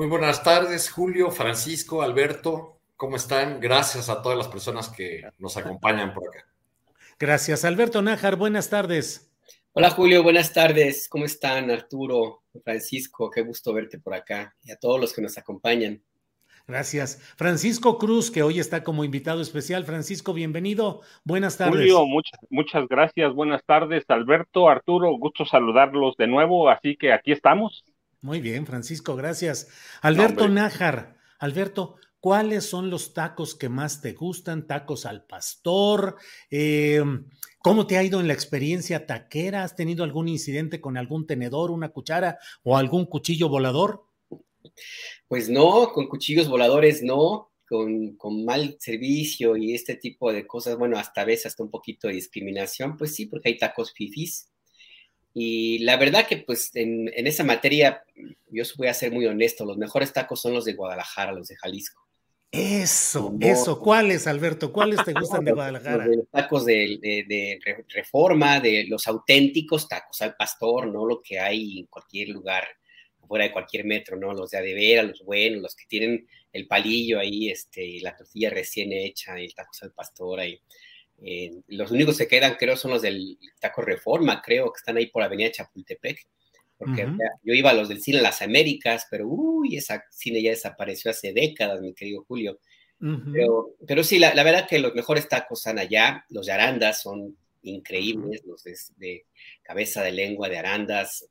Muy buenas tardes, Julio, Francisco, Alberto. ¿Cómo están? Gracias a todas las personas que nos acompañan por acá. Gracias. Alberto Nájar, buenas tardes. Hola, Julio, buenas tardes. ¿Cómo están, Arturo, Francisco? Qué gusto verte por acá y a todos los que nos acompañan. Gracias. Francisco Cruz, que hoy está como invitado especial. Francisco, bienvenido. Buenas tardes. Julio, muchas, muchas gracias. Buenas tardes, Alberto, Arturo. Gusto saludarlos de nuevo. Así que aquí estamos. Muy bien, Francisco, gracias. Alberto no, Nájar. Alberto, ¿cuáles son los tacos que más te gustan? ¿Tacos al pastor? Eh, ¿Cómo te ha ido en la experiencia taquera? ¿Has tenido algún incidente con algún tenedor, una cuchara o algún cuchillo volador? Pues no, con cuchillos voladores no, con, con, mal servicio y este tipo de cosas, bueno, hasta a veces hasta un poquito de discriminación, pues sí, porque hay tacos fifis. Y la verdad que pues en, en esa materia, yo voy a ser muy honesto, los mejores tacos son los de Guadalajara, los de Jalisco. Eso, no, eso. ¿Cuáles, Alberto? ¿Cuáles te gustan de Guadalajara? Los, los tacos de, de, de, reforma, de los auténticos tacos al pastor, no lo que hay en cualquier lugar fuera de cualquier metro, ¿no? Los de adevera, los buenos, los que tienen el palillo ahí, este, la tortilla recién hecha, y el taco al pastor ahí. Eh, los únicos que quedan, creo, son los del taco Reforma, creo, que están ahí por Avenida Chapultepec. Porque uh -huh. yo iba a los del cine Las Américas, pero uy, esa cine ya desapareció hace décadas, mi querido Julio. Uh -huh. pero, pero, sí, la, la, verdad que los mejores tacos están allá. Los de Arandas son increíbles, los de, de, cabeza de lengua de Arandas,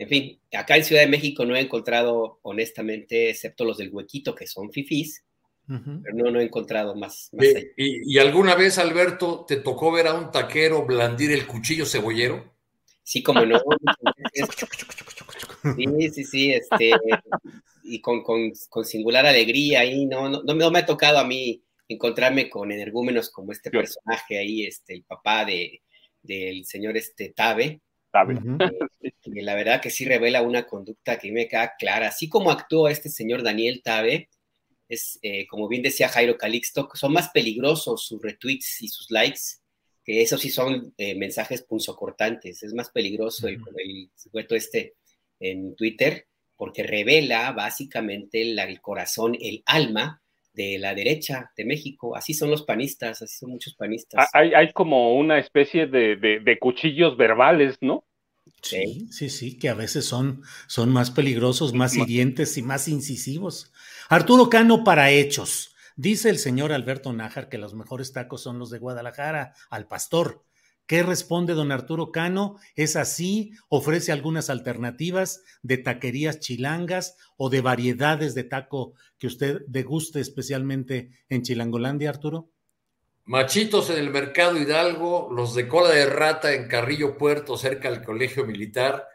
en fin, acá en Ciudad de México no he encontrado, honestamente, excepto los del huequito, que son fifís, uh -huh. pero no, no he encontrado más. más eh, y, y, alguna vez, Alberto, te tocó ver a un taquero blandir el cuchillo cebollero? Sí, como no. sí, sí, sí, este, y con, con, con singular alegría ahí, no, no, no, me ha tocado a mí encontrarme con energúmenos como este personaje ahí, este, el papá de, del señor este Tabe. Uh -huh. eh, la verdad que sí revela una conducta que me queda clara. Así como actuó este señor Daniel Tabe, es, eh, como bien decía Jairo Calixto, son más peligrosos sus retweets y sus likes, que esos sí son eh, mensajes punzocortantes. Es más peligroso uh -huh. el, el sujeto este en Twitter, porque revela básicamente el corazón, el alma de la derecha de México. Así son los panistas, así son muchos panistas. Hay, hay como una especie de, de, de, cuchillos verbales, ¿no? Sí, sí, sí, que a veces son, son más peligrosos, más hirientes y más incisivos. Arturo Cano para hechos. Dice el señor Alberto Nájar que los mejores tacos son los de Guadalajara, al pastor. ¿Qué responde don Arturo Cano? ¿Es así? ¿Ofrece algunas alternativas de taquerías chilangas o de variedades de taco que usted deguste especialmente en Chilangolandia, Arturo? Machitos en el Mercado Hidalgo, los de cola de rata en Carrillo Puerto, cerca del Colegio Militar.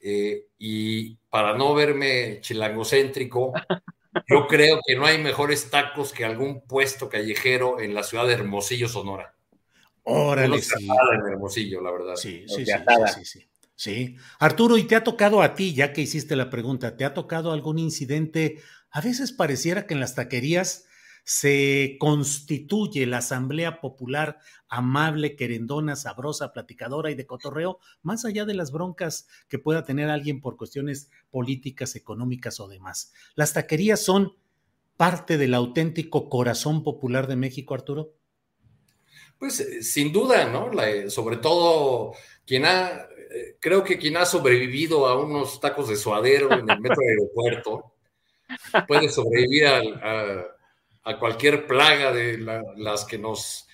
Eh, y para no verme chilangocéntrico, yo creo que no hay mejores tacos que algún puesto callejero en la ciudad de Hermosillo, Sonora. Órale, sí. En Hermosillo, la verdad. Sí, sí, sí, sí, sí, sí. Arturo, ¿y te ha tocado a ti, ya que hiciste la pregunta, ¿te ha tocado algún incidente? A veces pareciera que en las taquerías se constituye la Asamblea Popular amable, querendona, sabrosa, platicadora y de cotorreo, más allá de las broncas que pueda tener alguien por cuestiones políticas, económicas o demás. Las taquerías son parte del auténtico corazón popular de México, Arturo. Pues eh, sin duda, ¿no? Eh, sobre todo quien ha, eh, creo que quien ha sobrevivido a unos tacos de suadero en el metro aeropuerto puede sobrevivir a, cualquier plaga de las que nos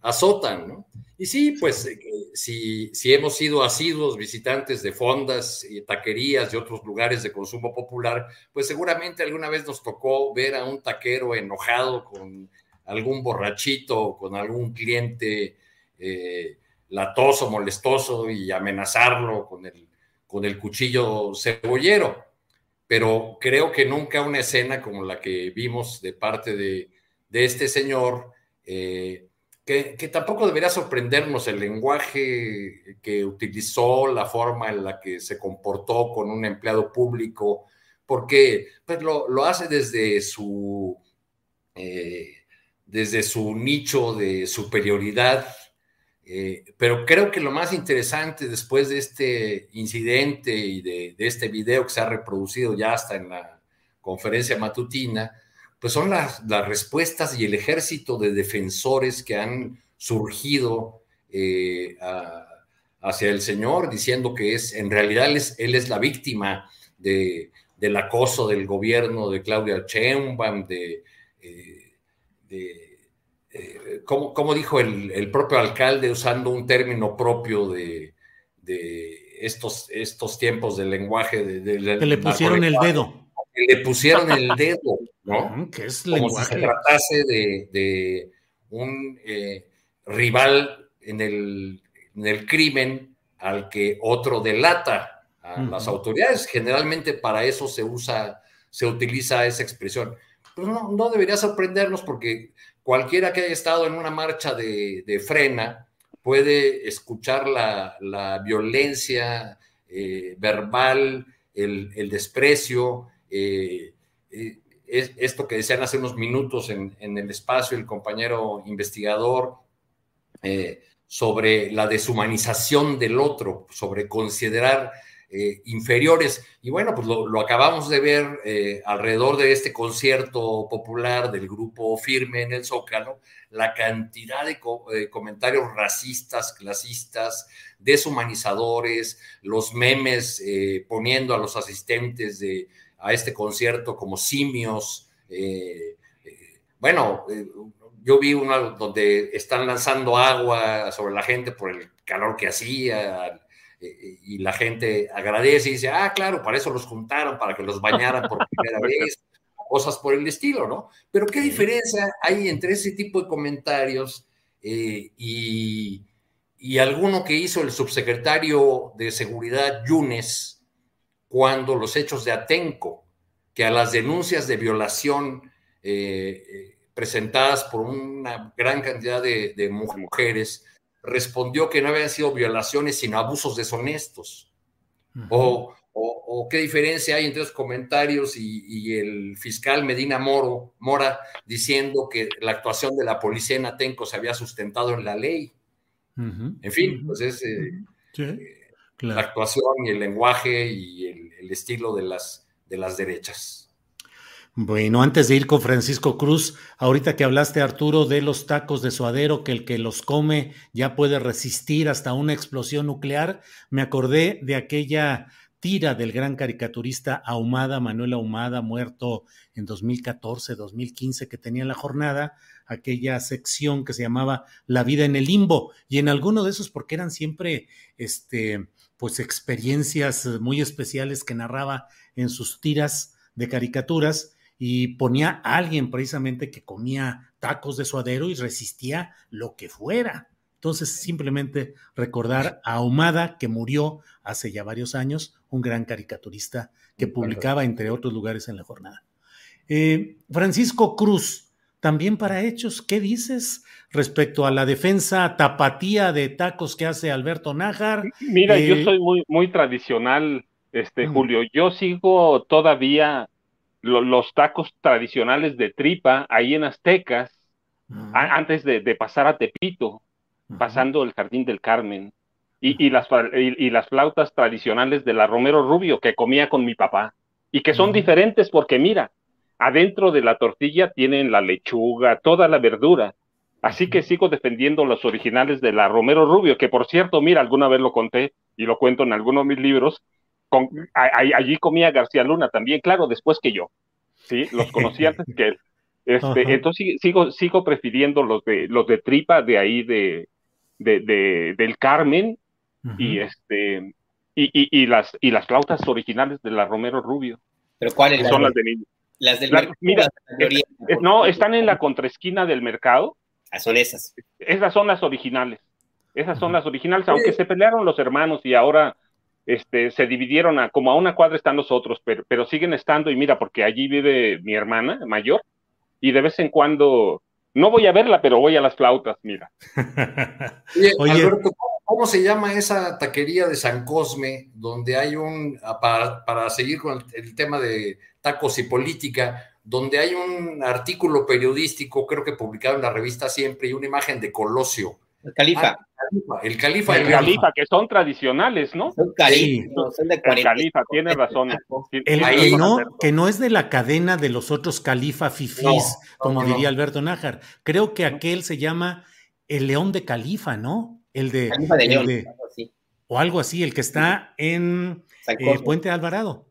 azotan, ¿no? Y sí, pues si, si hemos sido asiduos visitantes de fondas y taquerías y otros lugares de consumo popular, pues seguramente alguna vez nos tocó ver a un taquero enojado con algún borrachito, con algún cliente eh, latoso, molestoso y amenazarlo con el, con el cuchillo cebollero. Pero creo que nunca una escena como la que vimos de parte de, este señor, eh, que, tampoco debería sorprendernos el lenguaje que utilizó, la forma en la que se comportó con un empleado público, porque pues, lo, lo hace desde su... Eh, desde su nicho de superioridad, eh, pero creo que lo más interesante después de este incidente y de, este video que se ha reproducido ya hasta en la conferencia matutina, pues son las, respuestas y el ejército de defensores que han surgido eh, hacia el Señor, diciendo que es, en realidad él es, la víctima de, del acoso del gobierno de Claudia Sheinbaum, de, eh, de, eh, como, dijo el, propio alcalde usando un término propio de, estos, estos tiempos del lenguaje. De, que le pusieron el dedo. Que le pusieron el dedo, ¿no? que es Como si se tratase de, un eh, rival en el, en el, crimen al que otro delata a las autoridades. Generalmente para eso se usa, se utiliza esa expresión pues no, debería sorprendernos porque cualquiera que haya estado en una marcha de, frena puede escuchar la, violencia eh, verbal, el, desprecio, eh, eh, esto que decían hace unos minutos en, el espacio el compañero investigador sobre la deshumanización del otro, sobre considerar eh, inferiores. Y bueno, pues lo, acabamos de ver eh, alrededor de este concierto popular del grupo Firme en el Zócalo, la cantidad de eh, comentarios racistas, clasistas, deshumanizadores, los memes poniendo a los asistentes de, a este concierto como simios. bueno, yo vi uno donde están lanzando agua sobre la gente por el calor que hacía, eh, y la gente agradece y dice, ah, claro, para eso los juntaron, para que los bañaran por primera vez, cosas por el estilo, ¿no? Pero ¿qué diferencia hay entre ese tipo de comentarios eh, y, y, alguno que hizo el subsecretario de Seguridad Yunes cuando los hechos de Atenco, que a las denuncias de violación eh, presentadas por una gran cantidad de, de mujeres, respondió que no habían sido violaciones, sino abusos deshonestos. o, qué diferencia hay entre los comentarios y, el fiscal Medina Moro, Mora diciendo que la actuación de la policía en Atenco se había sustentado en la ley. En fin, pues es eh, eh, la actuación y el lenguaje y el, el estilo de las, de las derechas. Bueno, antes de ir con Francisco Cruz, ahorita que hablaste, Arturo, de los tacos de suadero, que el que los come ya puede resistir hasta una explosión nuclear, me acordé de aquella tira del gran caricaturista Ahumada, Manuel Ahumada, muerto en 2014, 2015, que tenía la jornada, aquella sección que se llamaba La vida en el limbo, y en alguno de esos, porque eran siempre, este, pues experiencias muy especiales que narraba en sus tiras de caricaturas, y ponía a alguien precisamente que comía tacos de suadero y resistía lo que fuera. Entonces, simplemente recordar a Ahumada, que murió hace ya varios años, un gran caricaturista que publicaba, entre otros lugares, en la jornada. Eh, Francisco Cruz, también para hechos, ¿qué dices respecto a la defensa tapatía de tacos que hace Alberto Nájar? Mira, yo eh, soy muy, muy tradicional, este, Julio. Yo sigo todavía los tacos tradicionales de tripa ahí en Aztecas, antes de, pasar a Tepito, pasando el Jardín del Carmen, y, las, y, las flautas tradicionales de la Romero Rubio que comía con mi papá, y que son diferentes porque mira, adentro de la tortilla tienen la lechuga, toda la verdura. Así que sigo defendiendo los originales de la Romero Rubio, que por cierto, mira, alguna vez lo conté y lo cuento en alguno de mis libros, allí comía García Luna también, claro, después que yo. Sí, los conocí antes que él. Este, entonces sigo, sigo prefiriendo los de los de tripa de ahí de, de, del Carmen y este y, y, las y las flautas originales de la Romero Rubio. Pero cuáles son las de niño. Las del Mira, no, están en la contraesquina del mercado. Ah, son esas. Esas son las originales. Esas son las originales, aunque se pelearon los hermanos y ahora este, se dividieron a como a una cuadra están los otros, pero, pero siguen estando y mira, porque allí vive mi hermana mayor y de vez en cuando, no voy a verla, pero voy a las flautas, mira. Oye, Alberto, ¿cómo, se llama esa taquería de San Cosme donde hay un, para, para seguir con el, tema de tacos y política, donde hay un artículo periodístico, creo que publicado en la revista Siempre, y una imagen de Colosio? El califa. Ah, el califa. El, califa, que son tradicionales, ¿no? Son califa, son de El califa, tiene razón. El, que, no, que no es de la cadena de los otros califa fifís, como diría Alberto Nájar. Creo que aquel se llama el León de Califa, ¿no? El de. Califa de León. o algo así, el que está en eh, Puente Alvarado.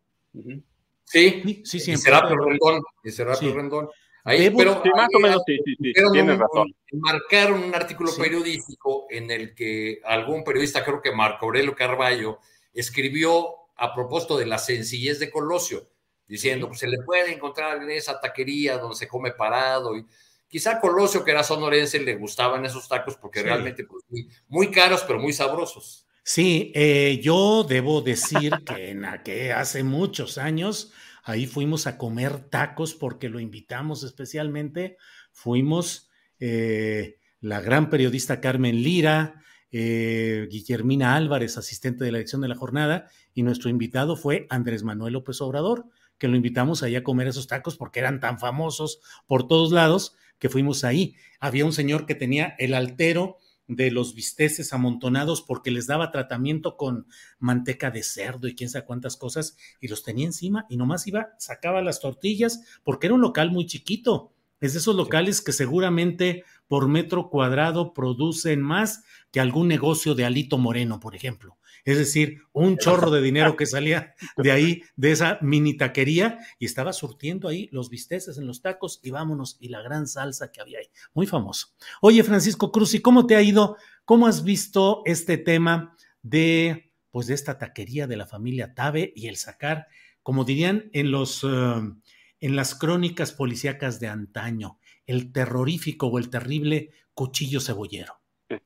Sí, sí, sí, siempre. Y Serapio Rendón. Y Serapio Rendón. Ahí, pero más o menos, sí, sí, sí, tienes razón. Marcaron un artículo periodístico en el que algún periodista, creo que Marco Aurelio Carballo, escribió a propósito de la sencillez de Colosio, diciendo, pues se le puede encontrar en esa taquería donde se come parado. Y quizá Colosio, que era sonorense, le gustaban esos tacos porque realmente pues, muy, caros, pero muy sabrosos. Sí, eh, yo debo decir que, en, que hace muchos años Ahí fuimos a comer tacos porque lo invitamos especialmente. Fuimos eh, la gran periodista Carmen Lira, eh, Guillermina Álvarez, asistente de la edición de la jornada, y nuestro invitado fue Andrés Manuel López Obrador, que lo invitamos ahí a comer esos tacos porque eran tan famosos por todos lados que fuimos ahí. Había un señor que tenía el altero de los bisteces amontonados porque les daba tratamiento con manteca de cerdo y quién sabe cuántas cosas y los tenía encima y nomás iba, sacaba las tortillas porque era un local muy chiquito. Es de esos locales que seguramente por metro cuadrado producen más que algún negocio de Alito Moreno, por ejemplo. Es decir, un chorro de dinero que salía de ahí, de esa mini taquería, y estaba surtiendo ahí los bisteces en los tacos y vámonos, y la gran salsa que había ahí. Muy famoso. Oye, Francisco Cruz, ¿y cómo te ha ido? ¿Cómo has visto este tema de, pues, de esta taquería de la familia Tabe y el sacar, como dirían en los, eh, en las crónicas policíacas de antaño, el terrorífico o el terrible cuchillo cebollero?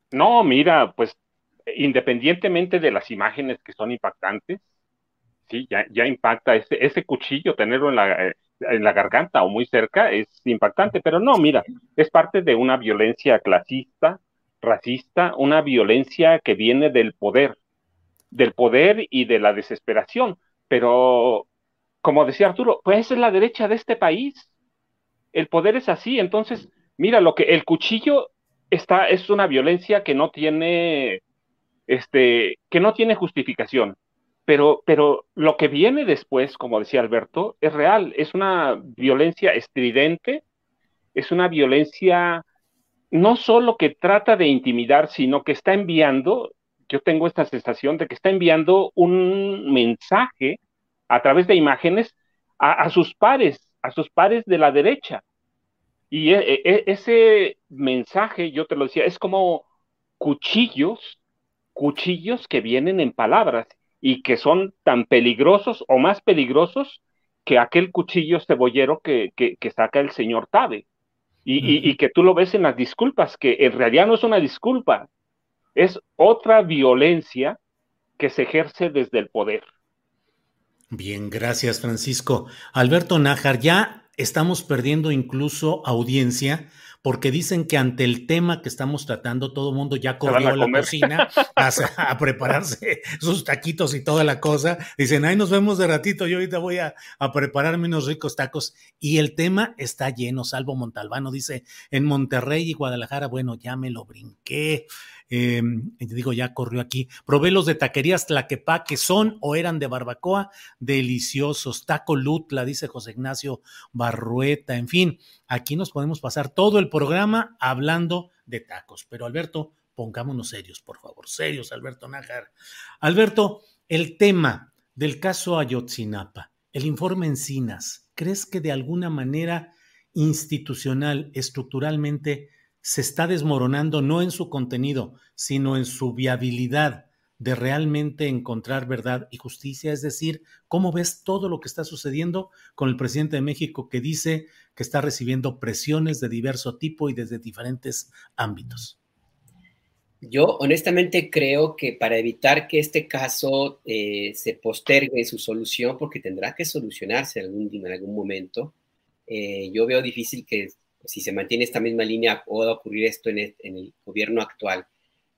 No, mira, pues independientemente de las imágenes que son impactantes, sí, ya, ya impacta ese, ese cuchillo, tenerlo en la, eh, en la garganta o muy cerca es impactante, pero no, mira, es parte de una violencia clasista, racista, una violencia que viene del poder, del poder y de la desesperación. Pero, como decía Arturo, pues es la derecha de este país. El poder es así, entonces, mira, lo que el cuchillo está, es una violencia que no tiene este, que no tiene justificación. Pero, pero lo que viene después, como decía Alberto, es real, es una violencia estridente, es una violencia no solo que trata de intimidar, sino que está enviando, yo tengo esta sensación de que está enviando un mensaje a través de imágenes a, sus pares, a sus pares de la derecha. Y e, e, ese mensaje, yo te lo decía, es como cuchillos cuchillos que vienen en palabras y que son tan peligrosos o más peligrosos que aquel cuchillo cebollero que, que, saca el señor Tabe. Y, y, que tú lo ves en las disculpas, que en realidad no es una disculpa, es otra violencia que se ejerce desde el poder. Bien, gracias Francisco. Alberto Nájar, ya estamos perdiendo incluso audiencia porque dicen que ante el tema que estamos tratando, todo el mundo ya corrió a, la cocina a, prepararse sus taquitos y toda la cosa. Dicen, ahí nos vemos de ratito, yo ahorita voy a, a prepararme unos ricos tacos. Y el tema está lleno, salvo Montalbano, dice, en Monterrey y Guadalajara, bueno, ya me lo brinqué. Eh, digo, ya corrió aquí. Probé los de taquerías Tlaquepa, que son o eran de barbacoa, deliciosos. Taco Lutla, dice José Ignacio Barrueta. En fin, aquí nos podemos pasar todo el programa hablando de tacos. Pero Alberto, pongámonos serios, por favor. Serios, Alberto Nájar. Alberto, el tema del caso Ayotzinapa, el informe Encinas, ¿crees que de alguna manera institucional, estructuralmente, se está desmoronando no en su contenido, sino en su viabilidad de realmente encontrar verdad y justicia, es decir, cómo ves todo lo que está sucediendo con el presidente de México que dice que está recibiendo presiones de diverso tipo y desde diferentes ámbitos. Yo honestamente creo que para evitar que este caso eh, se postergue su solución, porque tendrá que solucionarse en algún, en algún momento, eh, yo veo difícil que si se mantiene esta misma línea, pueda ocurrir esto en el, gobierno actual.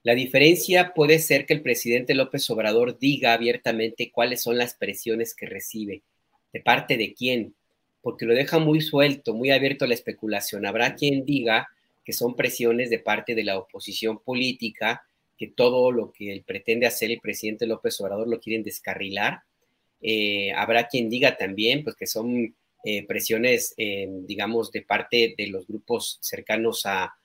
La diferencia puede ser que el presidente López Obrador diga abiertamente cuáles son las presiones que recibe, de parte de quién, porque lo deja muy suelto, muy abierto a la especulación. Habrá quien diga que son presiones de parte de la oposición política, que todo lo que pretende hacer el presidente López Obrador lo quieren descarrilar. Eh, habrá quien diga también pues, que son eh, presiones, eh, digamos, de parte de los grupos cercanos a,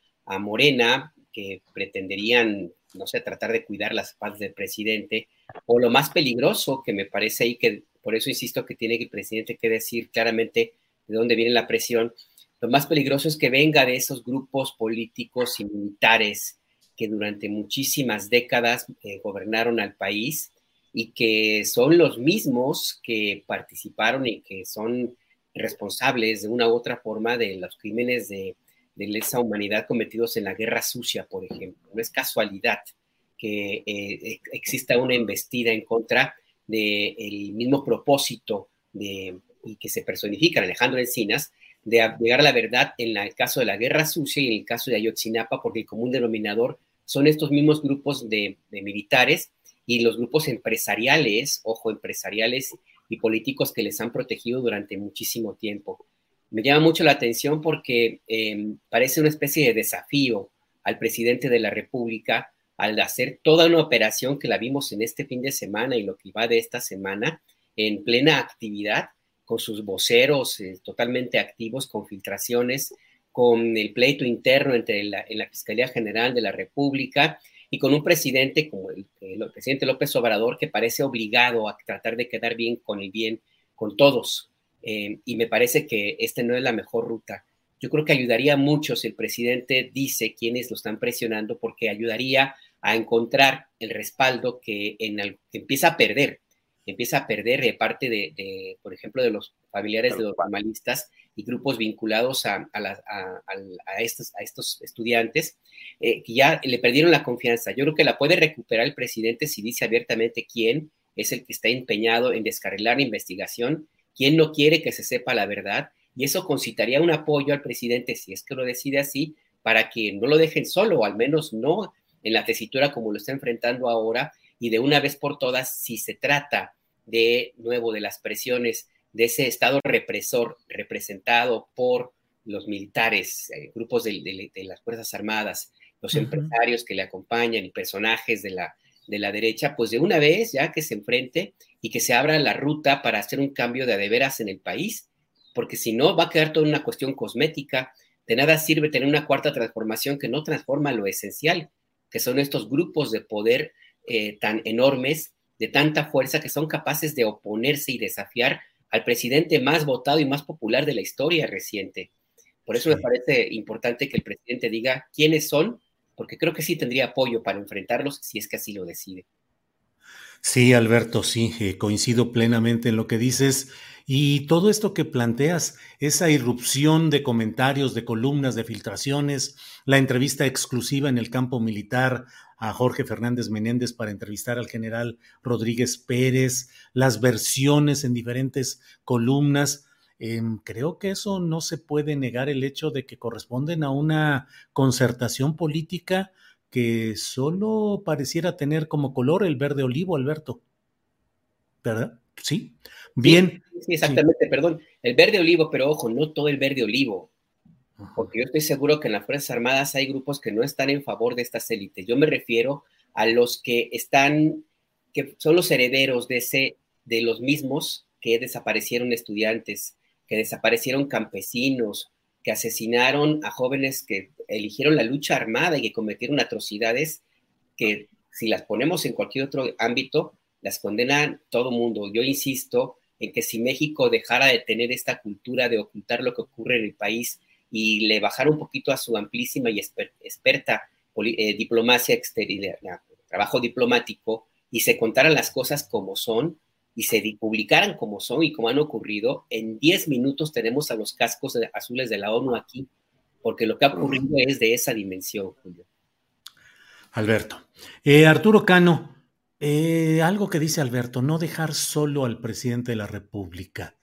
Morena, que pretenderían, no sé, tratar de cuidar las paz del presidente, o lo más peligroso que me parece ahí, que por eso insisto que tiene el presidente que decir claramente de dónde viene la presión, lo más peligroso es que venga de esos grupos políticos y militares que durante muchísimas décadas eh, gobernaron al país y que son los mismos que participaron y que son responsables de una u otra forma de los crímenes de, lesa humanidad cometidos en la guerra sucia, por ejemplo. No es casualidad que eh, exista una embestida en contra del mismo propósito y que se personifica Alejandro Encinas de llegar a la verdad en el caso de la guerra sucia y en el caso de Ayotzinapa, porque el común denominador son estos mismos grupos de militares y los grupos empresariales, ojo, empresariales y políticos que les han protegido durante muchísimo tiempo. Me llama mucho la atención porque em, parece una especie de desafío al presidente de la República al hacer toda una operación que la vimos en este fin de semana y lo que va de esta semana en plena actividad, con sus voceros eh, totalmente activos, con filtraciones, con el pleito interno entre en la Fiscalía General de la República y con un presidente como el, presidente López Obrador que parece obligado a tratar de quedar bien con el bien con todos. Eh, y me parece que esta no es la mejor ruta. Yo creo que ayudaría mucho si el presidente dice quiénes lo están presionando, porque ayudaría a encontrar el respaldo que, en empieza a perder, empieza a perder de parte de, por ejemplo, de los familiares de los normalistas y grupos vinculados a, estos, a estos, estudiantes eh, que ya le perdieron la confianza. Yo creo que la puede recuperar el presidente si dice abiertamente quién es el que está empeñado en descarrilar la investigación, quién no quiere que se sepa la verdad, y eso concitaría un apoyo al presidente, si es que lo decide así, para que no lo dejen solo, o al menos no en la tesitura como lo está enfrentando ahora, y de una vez por todas, si se trata de nuevo de las presiones de ese Estado represor representado por los militares, eh, grupos de, las Fuerzas Armadas, los empresarios que le acompañan y personajes de la, de la derecha, pues de una vez ya que se enfrente y que se abra la ruta para hacer un cambio de adeveras en el país, porque si no va a quedar toda una cuestión cosmética. De nada sirve tener una cuarta transformación que no transforma lo esencial, que son estos grupos de poder eh, tan enormes, de tanta fuerza, que son capaces de oponerse y desafiar al presidente más votado y más popular de la historia reciente. Por eso me parece importante que el presidente diga quiénes son, porque creo que sí tendría apoyo para enfrentarlos si es que así lo decide. Sí, Alberto, sí, eh, coincido plenamente en lo que dices. Y todo esto que planteas, esa irrupción de comentarios, de columnas, de filtraciones, la entrevista exclusiva en el campo militar a Jorge Fernández Menéndez para entrevistar al general Rodríguez Pérez, las versiones en diferentes columnas, Em, creo que eso no se puede negar el hecho de que corresponden a una concertación política que solo pareciera tener como color el verde olivo, Alberto. ¿Verdad? Sí. Bien. Sí, exactamente, perdón. El verde olivo, pero ojo, no todo el verde olivo. Porque yo estoy seguro que en las Fuerzas Armadas hay grupos que no están en favor de estas élites. Yo me refiero a los que están, que son los herederos de, ese, de los mismos que desaparecieron estudiantes, que desaparecieron campesinos, que asesinaron a jóvenes que eligieron la lucha armada y que cometieron atrocidades que si las ponemos en cualquier otro ámbito, las condenan todo mundo. Yo insisto en que si México dejara de tener esta cultura de ocultar lo que ocurre en el país y le bajara un poquito a su amplísima y experta eh, diplomacia exterior, trabajo diplomático, y se contaran las cosas como son, y se publicaran como son y como han ocurrido, en 10 minutos tenemos a los cascos azules de la ONU aquí, porque lo que ha ocurrido es de esa dimensión, Julio. Alberto. Eh, Arturo Cano, eh, algo que dice Alberto, no dejar solo al presidente de la República.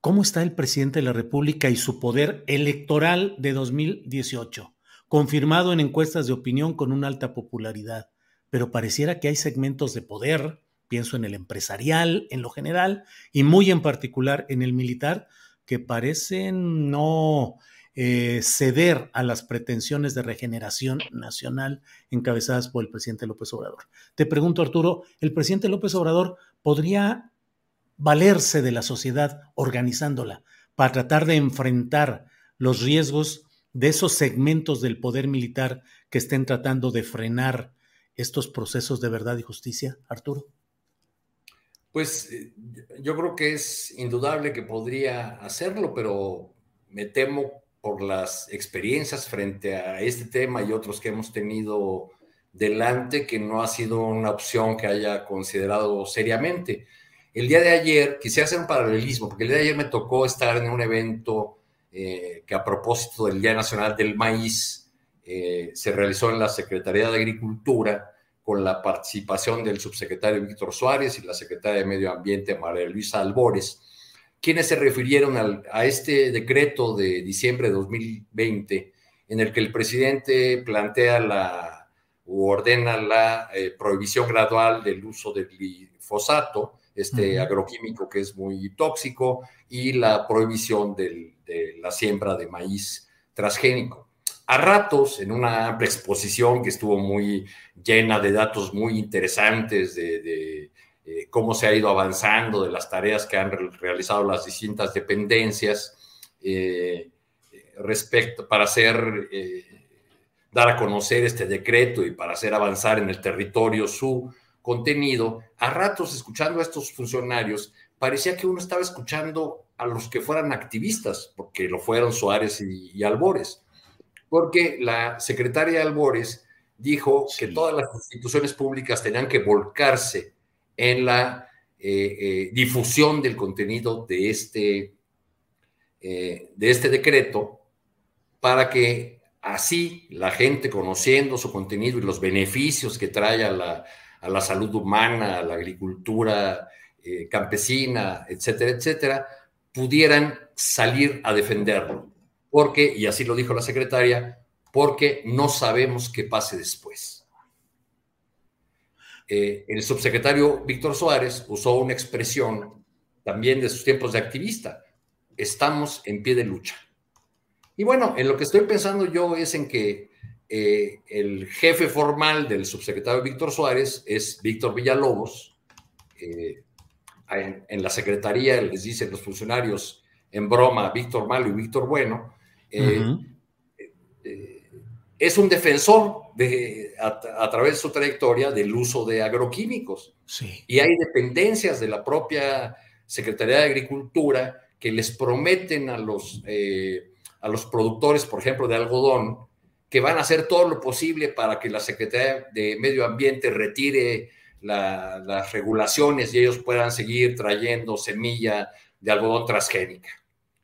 ¿Cómo está el presidente de la República y su poder electoral de 2018? Confirmado en encuestas de opinión con una alta popularidad, pero pareciera que hay segmentos de poder pienso en el empresarial en lo general y muy en particular en el militar, que parecen no eh, ceder a las pretensiones de regeneración nacional encabezadas por el presidente López Obrador. Te pregunto, Arturo, ¿el presidente López Obrador podría valerse de la sociedad organizándola para tratar de enfrentar los riesgos de esos segmentos del poder militar que estén tratando de frenar estos procesos de verdad y justicia, Arturo? Pues eh, yo creo que es indudable que podría hacerlo, pero me temo por las experiencias frente a este tema y otros que hemos tenido delante que no ha sido una opción que haya considerado seriamente. El día de ayer, quisiera hacer un paralelismo, porque el día de ayer me tocó estar en un evento eh, que a propósito del Día Nacional del Maíz eh, se realizó en la Secretaría de Agricultura con la participación del subsecretario Víctor Suárez y la secretaria de Medio Ambiente María Luisa Albores, quienes se refirieron a este decreto de diciembre de 2020 en el que el presidente plantea la o ordena la eh, prohibición gradual del uso del glifosato, este agroquímico que es muy tóxico, y la prohibición de la siembra de maíz transgénico. A ratos en una amplia exposición que estuvo muy llena de datos muy interesantes de, eh, cómo se ha ido avanzando, de las tareas que han realizado las distintas dependencias eh, respecto para hacer, eh, dar a conocer este decreto y para hacer avanzar en el territorio su contenido. A ratos escuchando a estos funcionarios parecía que uno estaba escuchando a los que fueran activistas, porque lo fueron Suárez y Albores porque la secretaria Albores dijo que todas las instituciones públicas tenían que volcarse en la eh, eh, difusión del contenido de este, eh, de este decreto para que así la gente conociendo su contenido y los beneficios que trae a la, a la salud humana, a la agricultura campesina, etcétera, etcétera, pudieran salir a defenderlo porque, y así lo dijo la secretaria, porque no sabemos qué pase después. Eh, el subsecretario Víctor Suárez usó una expresión también de sus tiempos de activista, estamos en pie de lucha. Y bueno, en lo que estoy pensando yo es en que eh, el jefe formal del subsecretario Víctor Suárez es Víctor Villalobos. Eh, en, en, la secretaría les dicen los funcionarios en broma Víctor Malo y Víctor Bueno, eh, es un defensor de, a, través de su trayectoria del uso de agroquímicos. Y hay dependencias de la propia Secretaría de Agricultura que les prometen a los, a los productores, por ejemplo, de algodón, que van a hacer todo lo posible para que la Secretaría de Medio Ambiente retire las regulaciones y ellos puedan seguir trayendo semilla de algodón transgénica.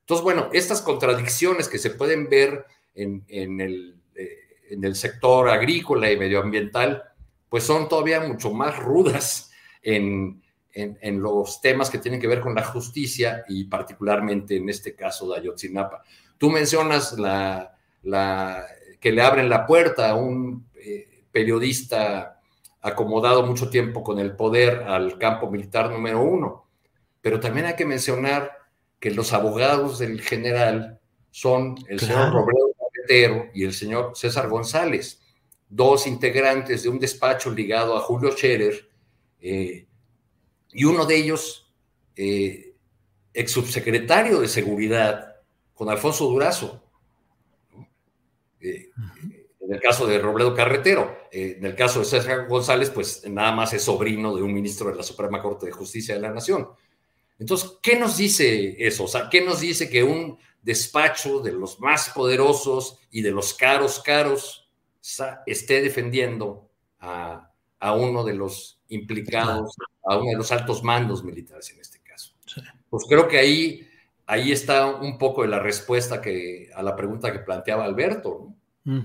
Entonces, bueno, estas contradicciones que se pueden ver en, el, eh, en el sector agrícola y medioambiental, pues son todavía mucho más rudas en, en, los temas que tienen que ver con la justicia y particularmente en este caso de Ayotzinapa. Tú mencionas la, la que le abren la puerta a un eh, periodista acomodado mucho tiempo con el poder al campo militar número uno, pero también hay que mencionar que los abogados del general son el señor Robledo Carretero y el señor César González, dos integrantes de un despacho ligado a Julio Scherer, eh, y uno de ellos, eh, ex subsecretario de Seguridad, con Alfonso Durazo. Eh, en el caso de Robledo Carretero, eh, en el caso de César González, pues nada más es sobrino de un ministro de la Suprema Corte de Justicia de la Nación. Entonces, ¿qué nos dice eso? O sea, ¿qué nos dice que un despacho de los más poderosos y de los caros, caros, esté defendiendo a, a uno de los implicados a uno de los altos mandos militares en este caso. Pues creo que ahí, ahí está un poco de la respuesta que, a la pregunta que planteaba Alberto.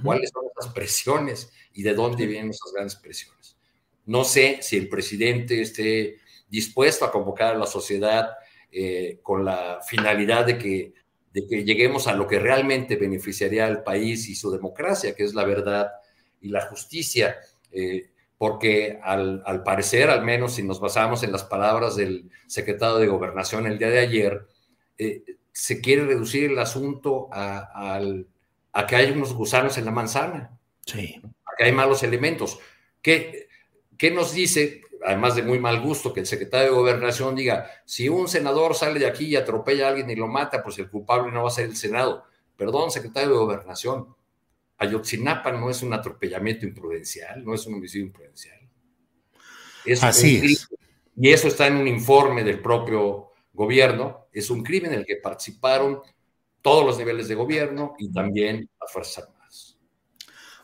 ¿Cuáles son esas presiones y de dónde vienen esas grandes presiones? No sé si el presidente esté dispuesto a convocar a la sociedad eh, con la finalidad de que, de que lleguemos a lo que realmente beneficiaría al país y su democracia, que es la verdad y la justicia. Eh, porque al, parecer, al menos si nos basamos en las palabras del secretario de Gobernación el día de ayer, eh, se quiere reducir el asunto a, que hay unos gusanos en la manzana, sí. a que hay malos elementos. ¿Qué, ¿Qué nos dice, además de muy mal gusto, que el secretario de Gobernación diga, si un senador sale de aquí y atropella a alguien y lo mata, pues el culpable no va a ser el Senado? Perdón, secretario de Gobernación, Ayotzinapa no es un atropellamiento imprudencial, no es un homicidio imprudencial. Así es. Y eso está en un informe del propio gobierno. Es un crimen en el que participaron todos los niveles de gobierno y también las Fuerzas Armadas.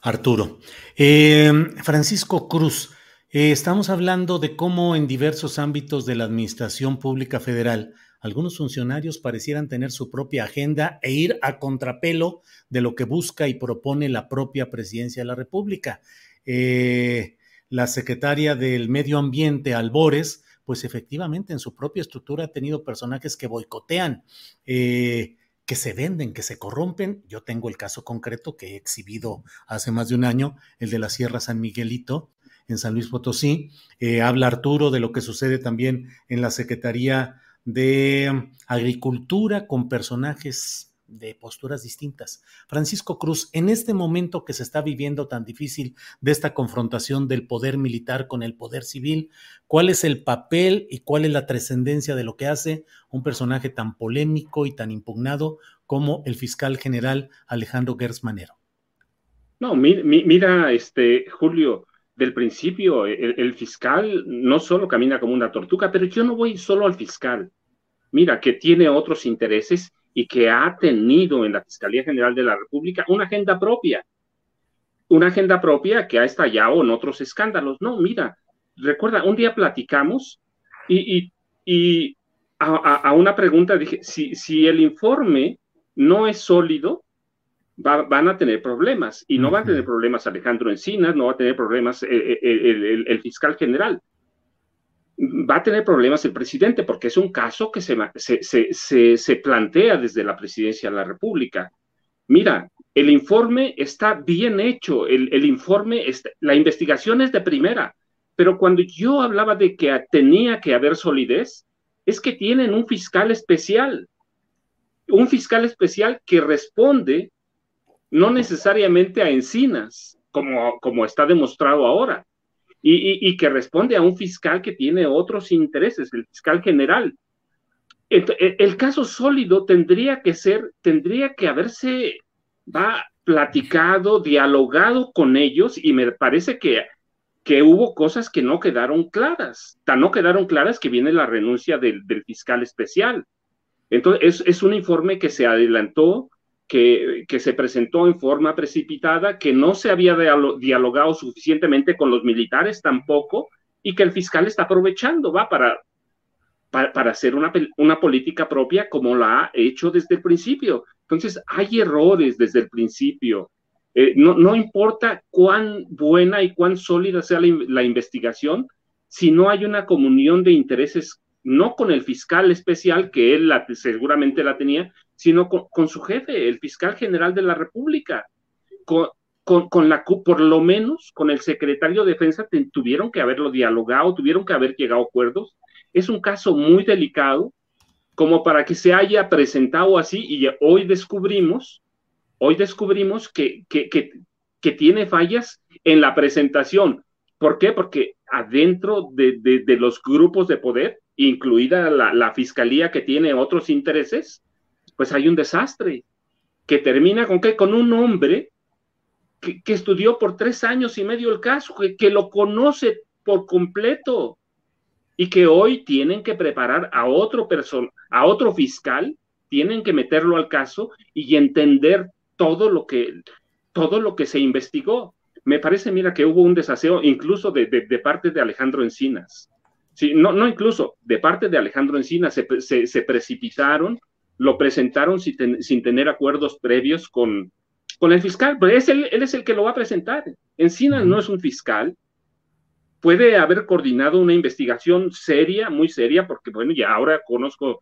Arturo. Eh, Francisco Cruz, eh, estamos hablando de cómo en diversos ámbitos de la Administración Pública Federal algunos funcionarios parecieran tener su propia agenda e ir a contrapelo de lo que busca y propone la propia presidencia de la República. Eh, la secretaria del Medio Ambiente, Albores, pues efectivamente en su propia estructura ha tenido personajes que boicotean, eh, que se venden, que se corrompen. Yo tengo el caso concreto que he exhibido hace más de un año, el de la Sierra San Miguelito, en San Luis Potosí. Eh, habla Arturo de lo que sucede también en la Secretaría de agricultura con personajes de posturas distintas. Francisco Cruz, en este momento que se está viviendo tan difícil de esta confrontación del poder militar con el poder civil, ¿cuál es el papel y cuál es la trascendencia de lo que hace un personaje tan polémico y tan impugnado como el fiscal general Alejandro Gers Manero? No, mira, este, Julio, del principio, el, fiscal no solo camina como una tortuga, pero yo no voy solo al fiscal. Mira, que tiene otros intereses y que ha tenido en la Fiscalía General de la República una agenda propia. Una agenda propia que ha estallado en otros escándalos. No, mira, recuerda, un día platicamos y, a, una pregunta dije, si, si el informe no es sólido, van a tener problemas. Y no van a tener problemas Alejandro Encinas, no va a tener problemas eh, eh, el, fiscal general. Va a tener problemas el presidente porque es un caso que se, se, se, plantea desde la presidencia de la República. Mira, el informe está bien hecho, el, el informe, la investigación es de primera, pero cuando yo hablaba de que tenía que haber solidez, es que tienen un fiscal especial, un fiscal especial que responde no necesariamente a Encinas, como, como está demostrado ahora, y, que responde a un fiscal que tiene otros intereses, el fiscal general. E, el, caso sólido tendría que ser, tendría que haberse va, platicado, dialogado con ellos, y me parece que, que hubo cosas que no quedaron claras, tan no quedaron claras que viene la renuncia del, del fiscal especial. Entonces, es, es, un informe que se adelantó, que, se presentó en forma precipitada, que no se había dialogado suficientemente con los militares tampoco, y que el fiscal está aprovechando, va, para, para, hacer una, una política propia como la ha hecho desde el principio. Entonces, hay errores desde el principio. Eh, no, no, importa cuán buena y cuán sólida sea la, investigación, si no hay una comunión de intereses, no con el fiscal especial, que él seguramente la tenía, sino con, su jefe, el fiscal general de la República. Con, con, la por lo menos con el secretario de defensa tuvieron que haberlo dialogado, tuvieron que haber llegado a acuerdos. Es un caso muy delicado como para que se haya presentado así y hoy descubrimos, hoy descubrimos que, que, que, tiene fallas en la presentación. ¿Por qué? Porque adentro de, de, los grupos de poder, incluida la, fiscalía que tiene otros intereses, pues hay un desastre que termina con qué? Con un hombre que, que estudió por tres años y medio el caso, que, que lo conoce por completo, y que hoy tienen que preparar a otro persona, a otro fiscal, tienen que meterlo al caso y entender todo lo que todo lo que se investigó. Me parece, mira, que hubo un desaseo incluso de, de, parte de Alejandro Encinas. Sí, no, no incluso, de parte de Alejandro Encinas se, se, precipitaron, lo presentaron sin, sin, tener acuerdos previos con, con el fiscal, pero es él, él es el que lo va a presentar. Encinas no es un fiscal, puede haber coordinado una investigación seria, muy seria, porque bueno, ya ahora conozco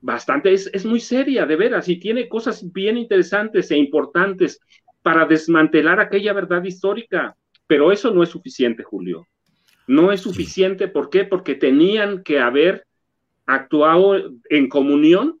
bastante, es, es muy seria, de veras, y tiene cosas bien interesantes e importantes para desmantelar aquella verdad histórica, pero eso no es suficiente, Julio. No es suficiente, ¿por qué? Porque tenían que haber actuado en comunión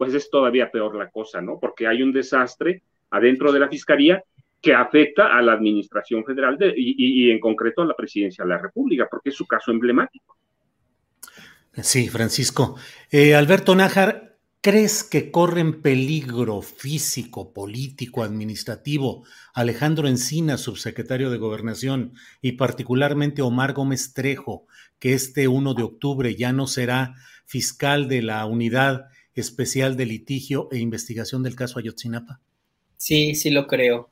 pues es todavía peor la cosa, ¿no? Porque hay un desastre adentro de la Fiscalía que afecta a la Administración Federal de, y, en concreto a la Presidencia de la República, porque es su caso emblemático. Sí, Francisco. Eh, Alberto Nájar, ¿crees que corren peligro físico, político, administrativo Alejandro Encina, subsecretario de Gobernación, y particularmente Omar Gómez Trejo, que este 1 de octubre ya no será fiscal de la unidad especial de litigio e investigación del caso Ayotzinapa? Sí, sí lo creo.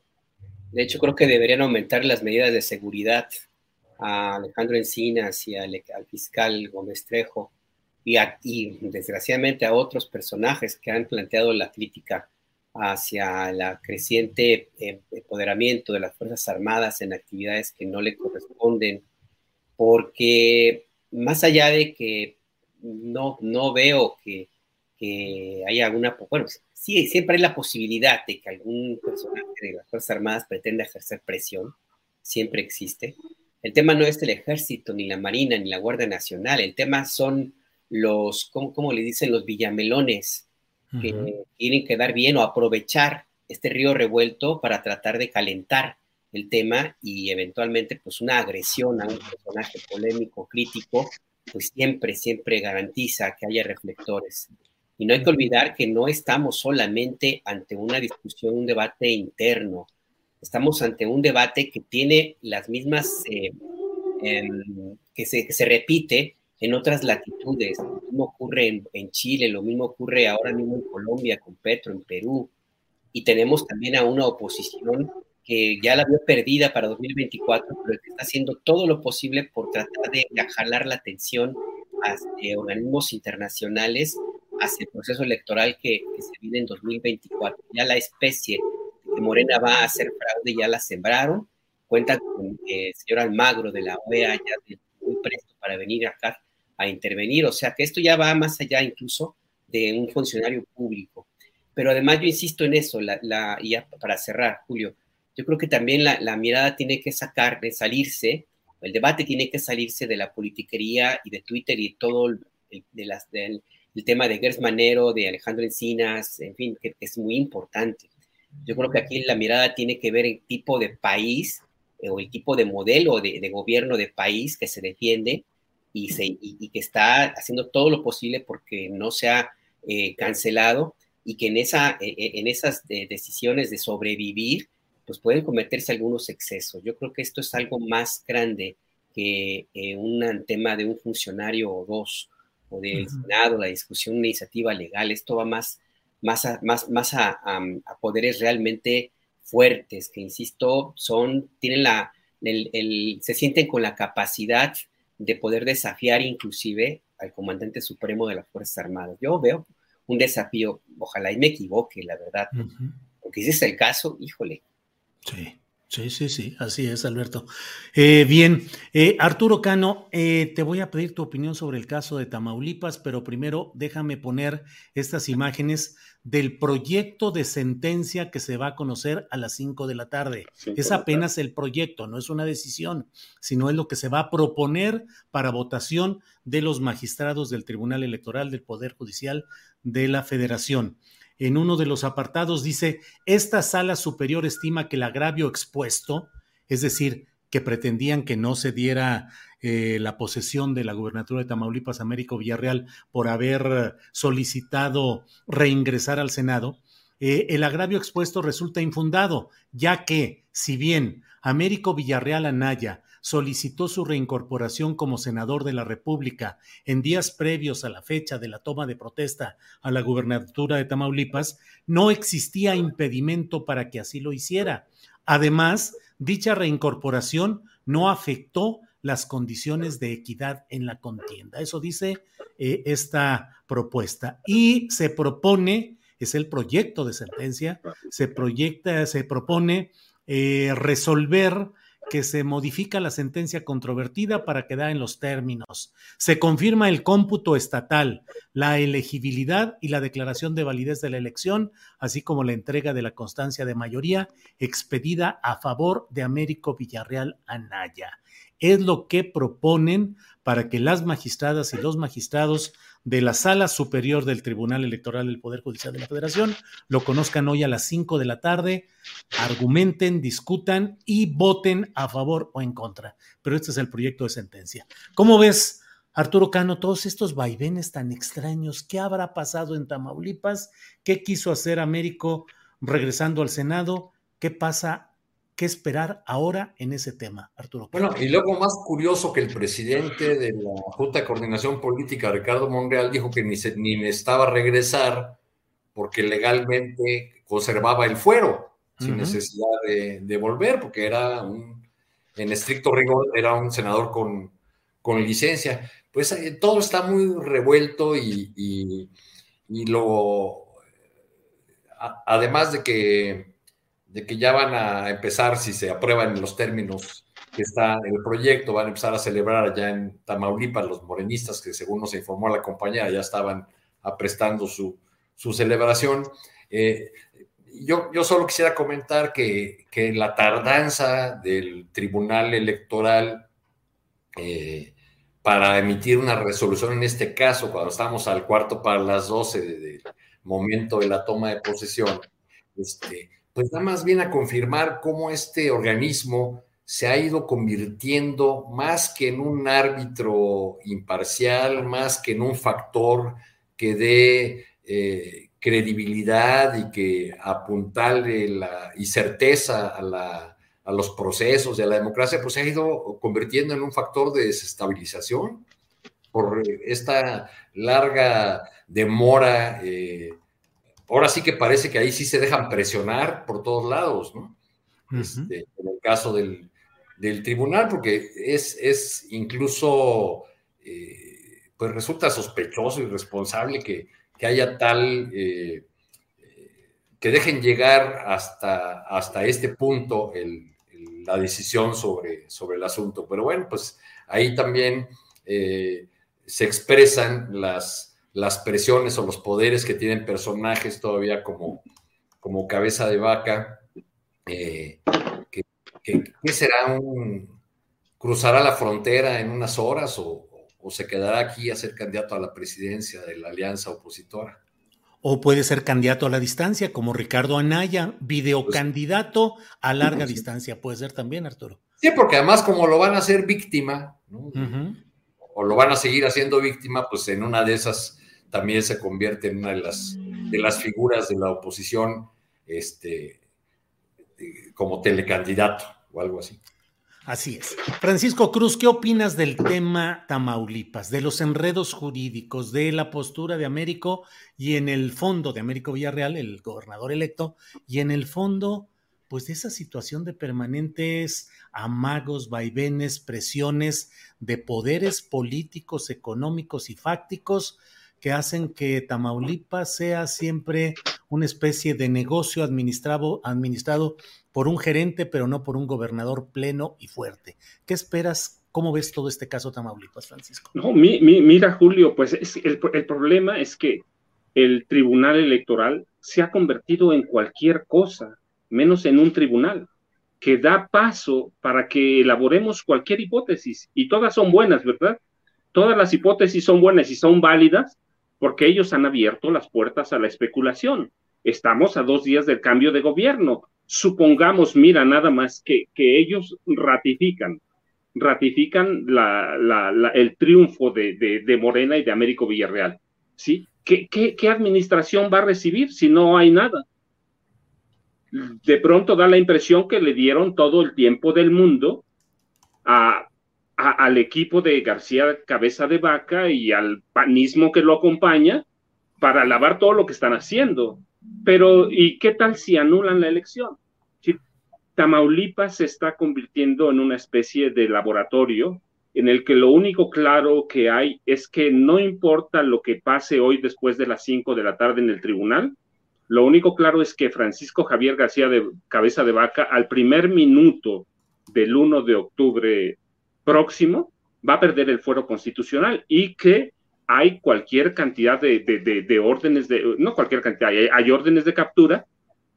De hecho, creo que deberían aumentar las medidas de seguridad a Alejandro Encinas y al, fiscal Gómez Trejo y, desgraciadamente a otros personajes que han planteado la crítica hacia el creciente eh, empoderamiento de las Fuerzas Armadas en actividades que no le corresponden, porque más allá de que no, no veo que que haya alguna, bueno, sí, siempre hay la posibilidad de que algún personaje de las Fuerzas Armadas pretenda ejercer presión, siempre existe. El tema no es el ejército, ni la Marina, ni la Guardia Nacional, el tema son los, ¿cómo, le dicen? Los villamelones, que quieren quedar bien o aprovechar este río revuelto para tratar de calentar el tema y eventualmente pues una agresión a un personaje polémico, crítico, pues siempre, siempre garantiza que haya reflectores. Y no hay que olvidar que no estamos solamente ante una discusión, un debate interno, estamos ante un debate que tiene las mismas, eh, em, que, se, repite en otras latitudes. Lo mismo ocurre en, Chile, lo mismo ocurre ahora mismo en Colombia con Petro, en Perú. Y tenemos también a una oposición que ya la vio perdida para 2024, pero que está haciendo todo lo posible por tratar de jalar la atención a eh, organismos internacionales hacia el proceso electoral que, se viene en 2024. Ya la especie que Morena va a hacer fraude ya la sembraron. Cuenta con el señor Almagro de la OEA ya muy presto para venir acá a intervenir. O sea que esto ya va más allá incluso de un funcionario público. Pero además yo insisto en eso, la, la, y para cerrar, Julio, yo creo que también la, la, mirada tiene que sacar, de salirse, el debate tiene que salirse de la politiquería y de Twitter y todo el, de las, del el tema de Gers Manero, de Alejandro Encinas, en fin, es muy importante. Yo creo que aquí la mirada tiene que ver el tipo de país eh, o el tipo de modelo de, gobierno de país que se defiende y, que está haciendo todo lo posible porque no sea eh, cancelado y que en, esa, eh, en esas decisiones de sobrevivir, pues pueden cometerse algunos excesos. Yo creo que esto es algo más grande que un tema de un funcionario o dos o del uh -huh. Senado, la discusión de una iniciativa legal. Esto va más, más, a, más, más a, a, a, poderes realmente fuertes, que insisto, son, tienen la, el, el, se sienten con la capacidad de poder desafiar inclusive al comandante supremo de las Fuerzas Armadas. Yo veo un desafío, ojalá y me equivoque, la verdad, uh -huh. porque si es el caso, híjole. Sí. Sí, sí, sí, así es, Alberto. Eh, bien, eh, Arturo Cano, eh, te voy a pedir tu opinión sobre el caso de Tamaulipas, pero primero déjame poner estas imágenes del proyecto de sentencia que se va a conocer a las 5 de la tarde. Es apenas el proyecto, no es una decisión, sino es lo que se va a proponer para votación de los magistrados del Tribunal Electoral del Poder Judicial de la Federación en uno de los apartados dice, esta sala superior estima que el agravio expuesto, es decir, que pretendían que no se diera eh, la posesión de la gubernatura de Tamaulipas, Américo Villarreal, por haber solicitado reingresar al Senado, eh, el agravio expuesto resulta infundado, ya que, si bien Américo Villarreal Anaya solicitó su reincorporación como senador de la República en días previos a la fecha de la toma de protesta a la gubernatura de Tamaulipas, no existía impedimento para que así lo hiciera. Además, dicha reincorporación no afectó las condiciones de equidad en la contienda. Eso dice eh, esta propuesta. Y se propone, es el proyecto de sentencia, se proyecta, se propone eh, resolver que se modifica la sentencia controvertida para quedar en los términos. Se confirma el cómputo estatal, la elegibilidad y la declaración de validez de la elección, así como la entrega de la constancia de mayoría expedida a favor de Américo Villarreal Anaya. Es lo que proponen para que las magistradas y los magistrados de la Sala Superior del Tribunal Electoral del Poder Judicial de la Federación lo conozcan hoy a las 5 de la tarde, argumenten, discutan y voten a favor o en contra. Pero este es el proyecto de sentencia. ¿Cómo ves, Arturo Cano, todos estos vaivenes tan extraños? ¿Qué habrá pasado en Tamaulipas? ¿Qué quiso hacer Américo regresando al Senado? ¿Qué pasa qué esperar ahora en ese tema, Arturo. Bueno, y luego más curioso que el presidente de la Junta de Coordinación Política, Ricardo Monreal, dijo que ni, se, ni necesitaba regresar porque legalmente conservaba el fuero, uh -huh. sin necesidad de, de, volver, porque era un, en estricto rigor, era un senador con, con licencia. Pues eh, todo está muy revuelto y, y, y lo... A, además de que de que ya van a empezar, si se aprueban los términos que está el proyecto, van a empezar a celebrar allá en Tamaulipas los morenistas, que según nos informó la compañía, ya estaban aprestando su, su celebración. Eh, yo, yo, solo quisiera comentar que, que, la tardanza del Tribunal Electoral eh, para emitir una resolución en este caso, cuando estamos al cuarto para las 12 del de momento de la toma de posesión, este, pues da más bien a confirmar cómo este organismo se ha ido convirtiendo más que en un árbitro imparcial, más que en un factor que dé eh, credibilidad y que apuntale la, y certeza a, los procesos de la democracia, pues se ha ido convirtiendo en un factor de desestabilización por esta larga demora. Eh, ahora sí que parece que ahí sí se dejan presionar por todos lados, ¿no? Uh -huh. este, en el caso del, del, tribunal, porque es, es incluso, eh, pues resulta sospechoso y responsable que, que haya tal, eh, que dejen llegar hasta, hasta este punto el, el, la decisión sobre, sobre el asunto. Pero bueno, pues ahí también eh, se expresan las, las presiones o los poderes que tienen personajes todavía como, como cabeza de vaca, eh, ¿qué será un... ¿Cruzará la frontera en unas horas o, o se quedará aquí a ser candidato a la presidencia de la alianza opositora? O puede ser candidato a la distancia, como Ricardo Anaya, videocandidato a larga distancia. Puede ser también, Arturo. Sí, porque además como lo van a hacer víctima, o lo van a seguir haciendo víctima, pues en una de esas también se convierte en una de las, de las figuras de la oposición este, como telecandidato o algo así. Así es. Francisco Cruz, ¿qué opinas del tema Tamaulipas, de los enredos jurídicos, de la postura de Américo y en el fondo de Américo Villarreal, el gobernador electo, y en el fondo, pues de esa situación de permanentes amagos, vaivenes, presiones de poderes políticos, económicos y fácticos que hacen que Tamaulipas sea siempre una especie de negocio administrado, administrado por un gerente, pero no por un gobernador pleno y fuerte. ¿Qué esperas? ¿Cómo ves todo este caso Tamaulipas, Francisco? No, mira, Julio, pues el, el problema es que el tribunal electoral se ha convertido en cualquier cosa, menos en un tribunal, que da paso para que elaboremos cualquier hipótesis, y todas son buenas, ¿verdad? Todas las hipótesis son buenas y son válidas porque ellos han abierto las puertas a la especulación. Estamos a dos días del cambio de gobierno supongamos, mira, nada más que, que ellos ratifican, ratifican el triunfo de, de, Morena y de Américo Villarreal, ¿sí? ¿Qué, ¿Qué, administración va a recibir si no hay nada? De pronto da la impresión que le dieron todo el tiempo del mundo a, al equipo de García Cabeza de Vaca y al panismo que lo acompaña para lavar todo lo que están haciendo. Pero, ¿y qué tal si anulan la elección? Tamaulipas se está convirtiendo en una especie de laboratorio en el que lo único claro que hay es que no importa lo que pase hoy después de las 5 de la tarde en el tribunal, lo único claro es que Francisco Javier García de Cabeza de Vaca al primer minuto del 1 de octubre próximo va a perder el fuero constitucional y que hay cualquier cantidad de, órdenes de, no cualquier cantidad, hay, órdenes de captura,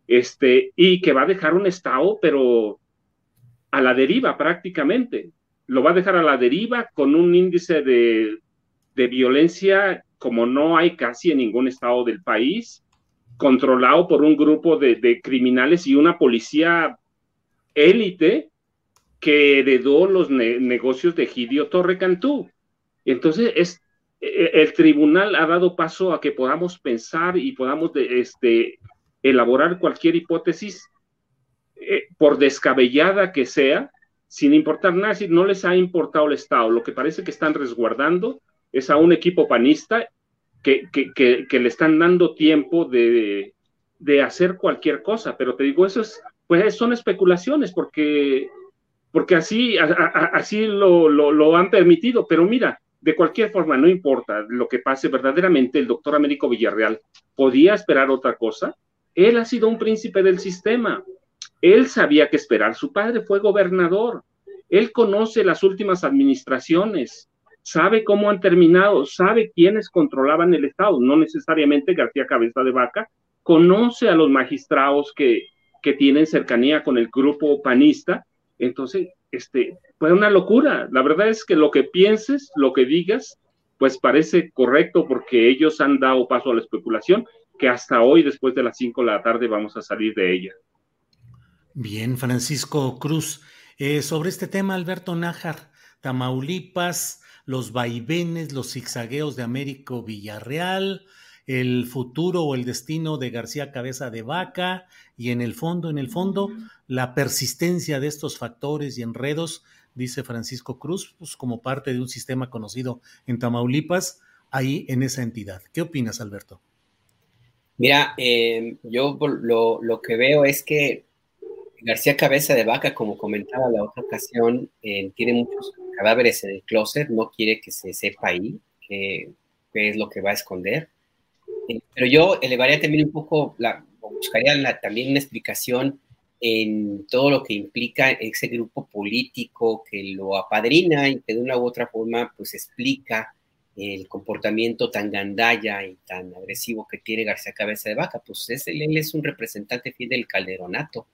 este, y que va a dejar un Estado, pero a la deriva prácticamente. Lo va a dejar a la deriva con un índice de, de violencia como no hay casi en ningún estado del país, controlado por un grupo de, criminales y una policía élite que heredó los negocios de Gidio Torre Cantú. Entonces, es eh, el tribunal ha dado paso a que podamos pensar y podamos este, elaborar cualquier hipótesis, eh, por descabellada que sea, sin importar nada, si no les ha importado el Estado. Lo que parece que están resguardando es a un equipo panista que, que, le están dando tiempo de, de, hacer cualquier cosa. Pero te digo, eso es, pues son especulaciones, porque, porque así, así lo, lo, han permitido. Pero mira, de cualquier forma, no importa lo que pase, verdaderamente el doctor Américo Villarreal podía esperar otra cosa. Él ha sido un príncipe del sistema. Él sabía qué esperar. Su padre fue gobernador. Él conoce las últimas administraciones, sabe cómo han terminado, sabe quiénes controlaban el Estado, no necesariamente García Cabeza de Vaca, conoce a los magistrados que, que tienen cercanía con el grupo panista. Entonces, este, fue una locura. La verdad es que lo que pienses, lo que digas, pues parece correcto porque ellos han dado paso a la especulación que hasta hoy, después de las 5 de la tarde, vamos a salir de ella. Bien, Francisco Cruz. Eh, sobre este tema, Alberto Nájar, Tamaulipas, los vaivenes, los zigzagueos de Américo Villarreal, el futuro o el destino de García Cabeza de Vaca y en el fondo, en el fondo, la persistencia de estos factores y enredos, dice Francisco Cruz, pues como parte de un sistema conocido en Tamaulipas, ahí en esa entidad. ¿Qué opinas, Alberto? Mira, em, yo lo, lo, que veo es que García Cabeza de Vaca, como comentaba la otra ocasión, eh, tiene muchos cadáveres en el closet, no quiere que se sepa ahí qué es lo que va a esconder. Pero yo elevaría también un poco, la, buscaría también una explicación en todo lo que implica ese grupo político que lo apadrina y que de una u otra forma pues explica el comportamiento tan gandalla y tan agresivo que tiene García Cabeza de Vaca, pues es, él, es un representante fiel del calderonato,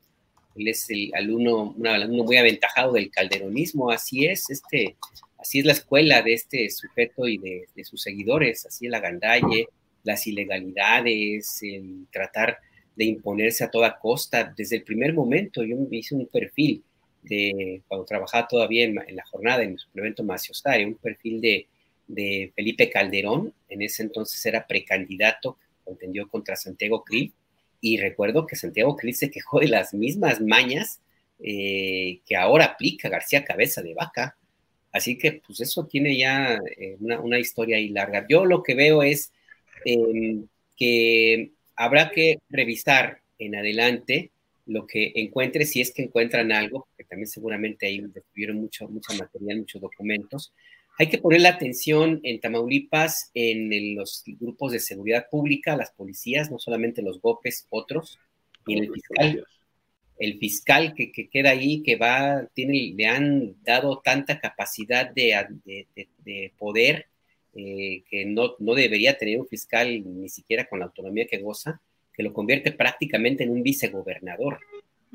él es el alumno, un alumno muy aventajado del calderonismo, así es, este, así es la escuela de este sujeto y de, de sus seguidores, así es la gandalle, las ilegalidades, el tratar de imponerse a toda costa. Desde el primer momento yo hice un perfil de, cuando trabajaba todavía en, la jornada, en mi suplemento Maciosario, un perfil de, de, Felipe Calderón, en ese entonces era precandidato, contendió contra Santiago Krill, y recuerdo que Santiago Krill se quejó de las mismas mañas eh, que ahora aplica García Cabeza de Vaca. Así que pues eso tiene ya eh, una, una, historia ahí larga. Yo lo que veo es eh, que habrá que revisar en adelante lo que encuentre, si es que encuentran algo, que también seguramente ahí tuvieron mucho, mucha material, muchos documentos. Hay que poner la atención en Tamaulipas, en los grupos de seguridad pública, las policías, no solamente los GOPES, otros, y en el fiscal. El fiscal que, que queda ahí, que va, tiene, le han dado tanta capacidad de, de, de poder eh, que no, no, debería tener un fiscal ni siquiera con la autonomía que goza, que lo convierte prácticamente en un vicegobernador.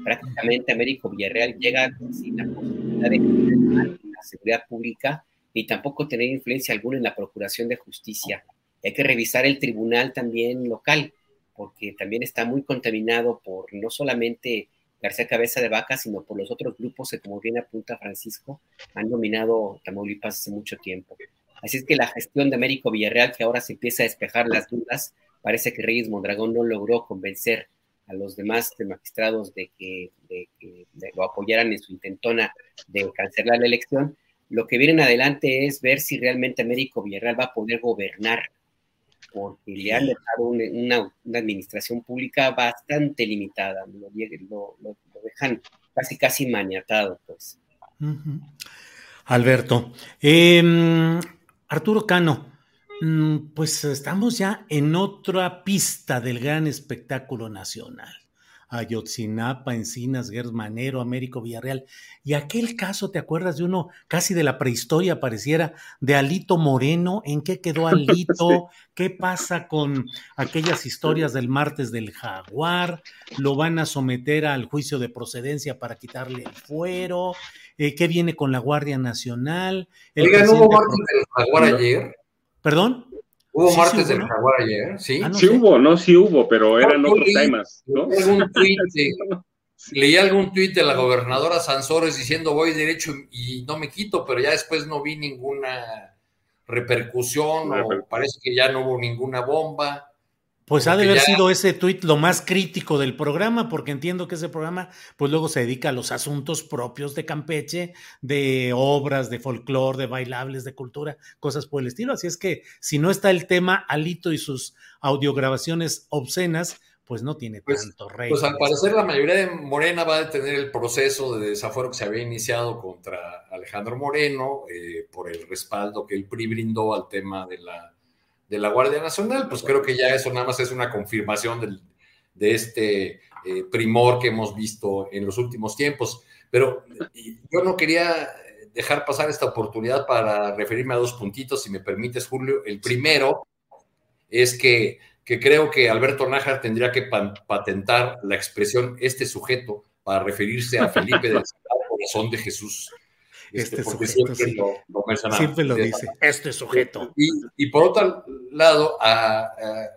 Prácticamente Américo Villarreal llega sin la posibilidad de la seguridad pública ni tampoco tener influencia alguna en la procuración de justicia. Hay que revisar el tribunal también local, porque también está muy contaminado por no solamente García Cabeza de Vaca, sino por los otros grupos que, como bien apunta Francisco, han dominado Tamaulipas hace mucho tiempo. Así es que la gestión de Américo Villarreal, que ahora se empieza a despejar las dudas, parece que Reyes Mondragón no logró convencer a los demás magistrados de que, lo apoyaran en su intentona de cancelar la elección. Lo que viene en adelante es ver si realmente Américo Villarreal va a poder gobernar, porque le han dejado una, administración pública bastante limitada, lo, dejan casi casi maniatado, pues. Alberto, eh, Arturo Cano, mm, pues estamos ya en otra pista del gran espectáculo nacional. Ayotzinapa, Encinas, Manero, Américo Villarreal. Y aquel caso, ¿te acuerdas de uno casi de la prehistoria, pareciera, de Alito Moreno? ¿En qué quedó Alito? ¿Qué pasa con aquellas historias del martes del jaguar? ¿Lo van a someter al juicio de procedencia para quitarle el fuero? Eh, ¿Qué viene con la Guardia Nacional? Oigan, ¿hubo martes del jaguar ayer? ¿Perdón? ¿Hubo martes del jaguar ayer? Sí, ah, sí hubo, no, sí hubo, pero eran otros temas. ¿no? leí algún tuit de la gobernadora Sansores diciendo voy derecho y no me quito, pero ya después no vi ninguna repercusión o parece que ya no hubo ninguna bomba. Pues ha de haber sido ese tuit lo más crítico del programa, porque entiendo que ese programa, pues luego se dedica a los asuntos propios de Campeche, de obras, de folclore, de bailables, de cultura, cosas por el estilo. Así es que si no está el tema Alito y sus audiograbaciones obscenas, pues no tiene pues, tanto rey. Pues al parecer la mayoría de Morena va a detener el proceso de desafuero que se había iniciado contra Alejandro Moreno eh, por el respaldo que el PRI brindó al tema de la de la Guardia Nacional, pues creo que ya eso nada más es una confirmación de este eh, primor que hemos visto en los últimos tiempos. Pero yo no quería dejar pasar esta oportunidad para referirme a dos puntitos, si me permites, Julio. El primero es que, que creo que Alberto Nájar tendría que patentar la expresión este sujeto para referirse a Felipe del Corazón de Jesús este, este sujeto, siempre, lo, siempre lo dice, este sujeto. Y, por otro lado, a,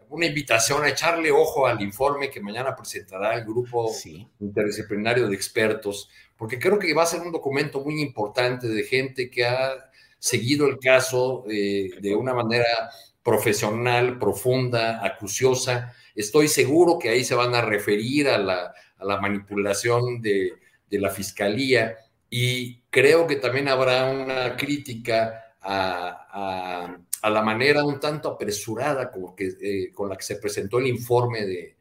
una invitación a echarle ojo al informe que mañana presentará el grupo interdisciplinario de expertos, porque creo que va a ser un documento muy importante de gente que ha seguido el caso eh, de una manera profesional, profunda, acuciosa. Estoy seguro que ahí se van a referir a la, a la manipulación de, de la fiscalía y creo que también habrá una crítica a, la manera un tanto apresurada como que, eh, con la que se presentó el informe de,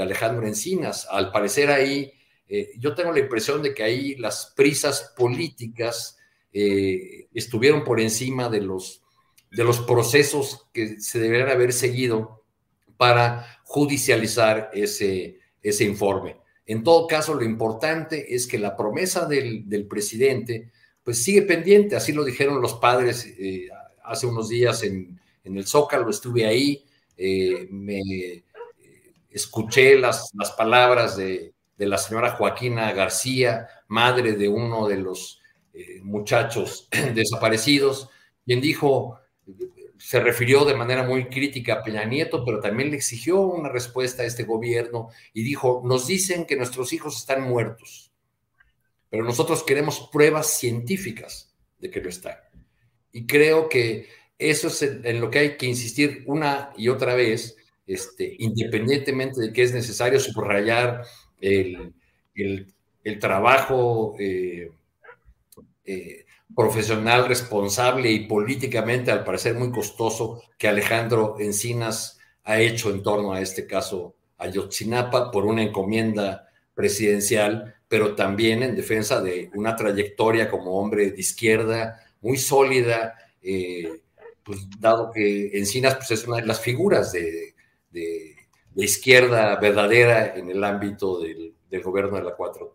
Alejandro Encinas. Al parecer ahí, eh, yo tengo la impresión de que ahí las prisas políticas eh, estuvieron por encima de los, procesos que se deberían haber seguido para judicializar ese informe. En todo caso, lo importante es que la promesa del, presidente pues sigue pendiente, así lo dijeron los padres eh, hace unos días en, el Zócalo, estuve ahí, me escuché las, palabras de, la señora Joaquina García, madre de uno de los muchachos desaparecidos, quien dijo, se refirió de manera muy crítica a Peña Nieto, pero también le exigió una respuesta a este gobierno y dijo, nos dicen que nuestros hijos están muertos, pero nosotros queremos pruebas científicas de que lo están. Y creo que eso es en, lo que hay que insistir una y otra vez, este, independientemente de que es necesario subrayar el, trabajo eh, eh, profesional, responsable y políticamente, al parecer, muy costoso que Alejandro Encinas ha hecho en torno a este caso Ayotzinapa por una encomienda presidencial, pero también en defensa de una trayectoria como hombre de izquierda muy sólida, eh, pues, dado que Encinas pues, es una de las figuras de, de, izquierda verdadera en el ámbito del, del gobierno de la 4T.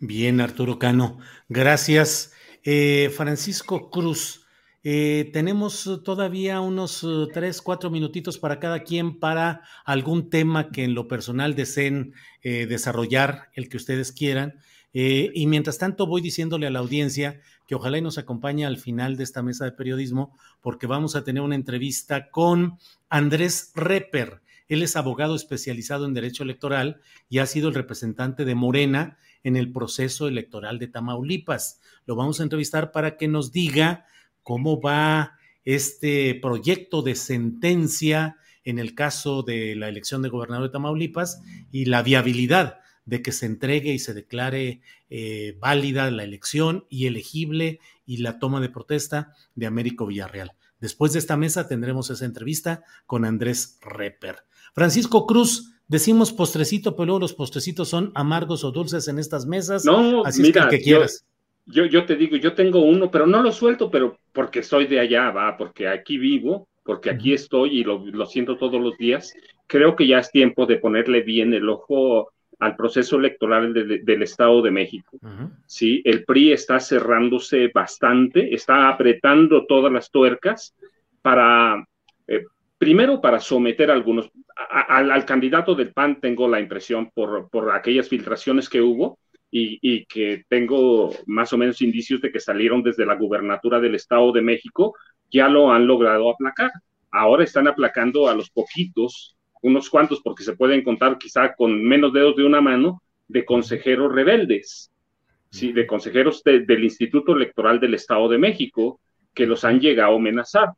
Bien, Arturo Cano, gracias. Eh, Francisco Cruz, eh, tenemos todavía unos eh, tres, cuatro minutitos para cada quien para algún tema que en lo personal deseen desarrollar, el que ustedes quieran. y mientras tanto voy diciéndole a la audiencia que ojalá y nos acompañe al final de esta mesa de periodismo porque vamos a tener una entrevista con Andrés Reper. Él es abogado especializado en derecho electoral y ha sido el representante de Morena en el proceso electoral de Tamaulipas. Lo vamos a entrevistar para que nos diga cómo va este proyecto de sentencia en el caso de la elección de gobernador de Tamaulipas y la viabilidad de que se entregue y se declare eh, válida la elección y elegible y la toma de protesta de Américo Villarreal. Después de esta mesa tendremos esa entrevista con Andrés Reper. Francisco Cruz, Decimos postrecito, pero luego los postrecitos son amargos o dulces en estas mesas. No, así mira, es que, quieras. Yo, yo, te digo, yo tengo uno, pero no lo suelto, pero porque soy de allá, va, porque aquí vivo, porque aquí estoy y lo, lo, siento todos los días. Creo que ya es tiempo de ponerle bien el ojo al proceso electoral del Estado de México. Sí, el PRI está cerrándose bastante, está apretando todas las tuercas para, eh, primero para someter a algunos, al, candidato del PAN tengo la impresión por, por aquellas filtraciones que hubo y, y, que tengo más o menos indicios de que salieron desde la gubernatura del Estado de México, ya lo han logrado aplacar. Ahora están aplacando a los poquitos, unos cuantos, porque se pueden contar quizá con menos dedos de una mano, de consejeros rebeldes, ¿sí? de consejeros del Instituto Electoral del Estado de México, que los han llegado a amenazar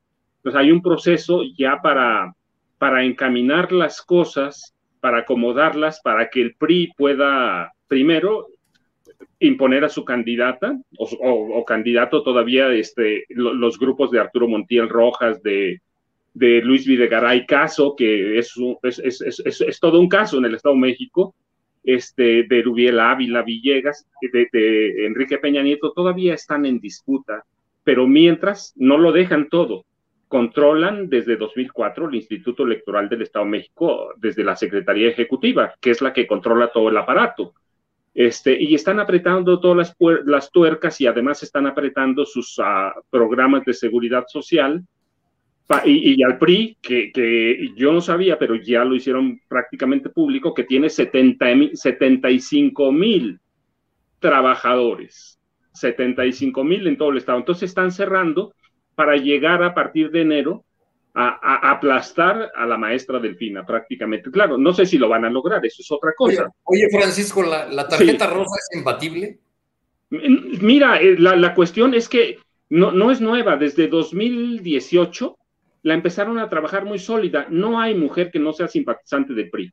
pues hay un proceso ya para, para encaminar las cosas, para acomodarlas, para que el PRI pueda primero imponer a su candidata o, candidato todavía este, los grupos de Arturo Montiel Rojas, de, Luis Videgaray Caso, que es, todo un caso en el Estado de México, este, de Rubiel Ávila Villegas, de, de Enrique Peña Nieto, todavía están en disputa, pero mientras no lo dejan todo controlan desde 2004 el Instituto Electoral del Estado de México, desde la Secretaría Ejecutiva, que es la que controla todo el aparato. Este, y están apretando todas las, las tuercas y además están apretando sus uh, programas de seguridad social. Y, y, al PRI, que, que, yo no sabía, pero ya lo hicieron prácticamente público, que tiene 70, 75 mil trabajadores, 75 mil en todo el estado. Entonces están cerrando para llegar a partir de enero a, aplastar a la maestra Delfina prácticamente. Claro, no sé si lo van a lograr, eso es otra cosa. Oye, Francisco, ¿la, tarjeta rosa es imbatible? Mira, eh, la, cuestión es que no, no es nueva, desde 2018 la empezaron a trabajar muy sólida. No hay mujer que no sea simpatizante del PRI.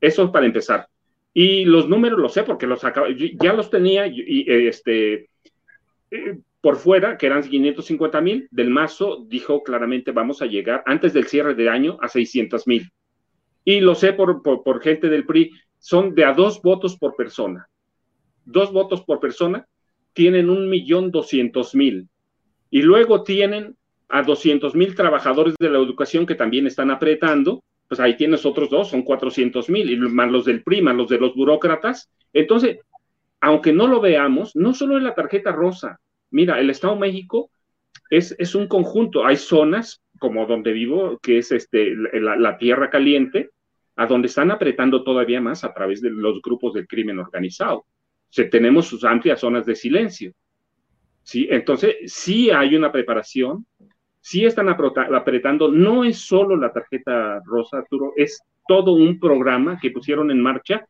Eso es para empezar. Y los números los sé porque los ya los tenía y, este eh, por fuera, que eran 550 mil, del Mazo dijo claramente vamos a llegar antes del cierre de año a 600 mil. Y lo sé por, por, gente del PRI, son de a dos votos por persona. Dos votos por persona tienen un millón doscientos mil. Y luego tienen a 200 mil trabajadores de la educación que también están apretando, pues ahí tienes otros dos, son 400 mil, y más los del PRI, más los de los burócratas. Entonces, aunque no lo veamos, no solo es la tarjeta rosa, Mira, el Estado de México es, un conjunto. Hay zonas como donde vivo, que es este, la, tierra caliente, a donde están apretando todavía más a través de los grupos del crimen organizado. Tenemos sus amplias zonas de silencio. Entonces, sí hay una preparación, sí están apretando, no es solo la tarjeta rosa, Arturo, es todo un programa que pusieron en marcha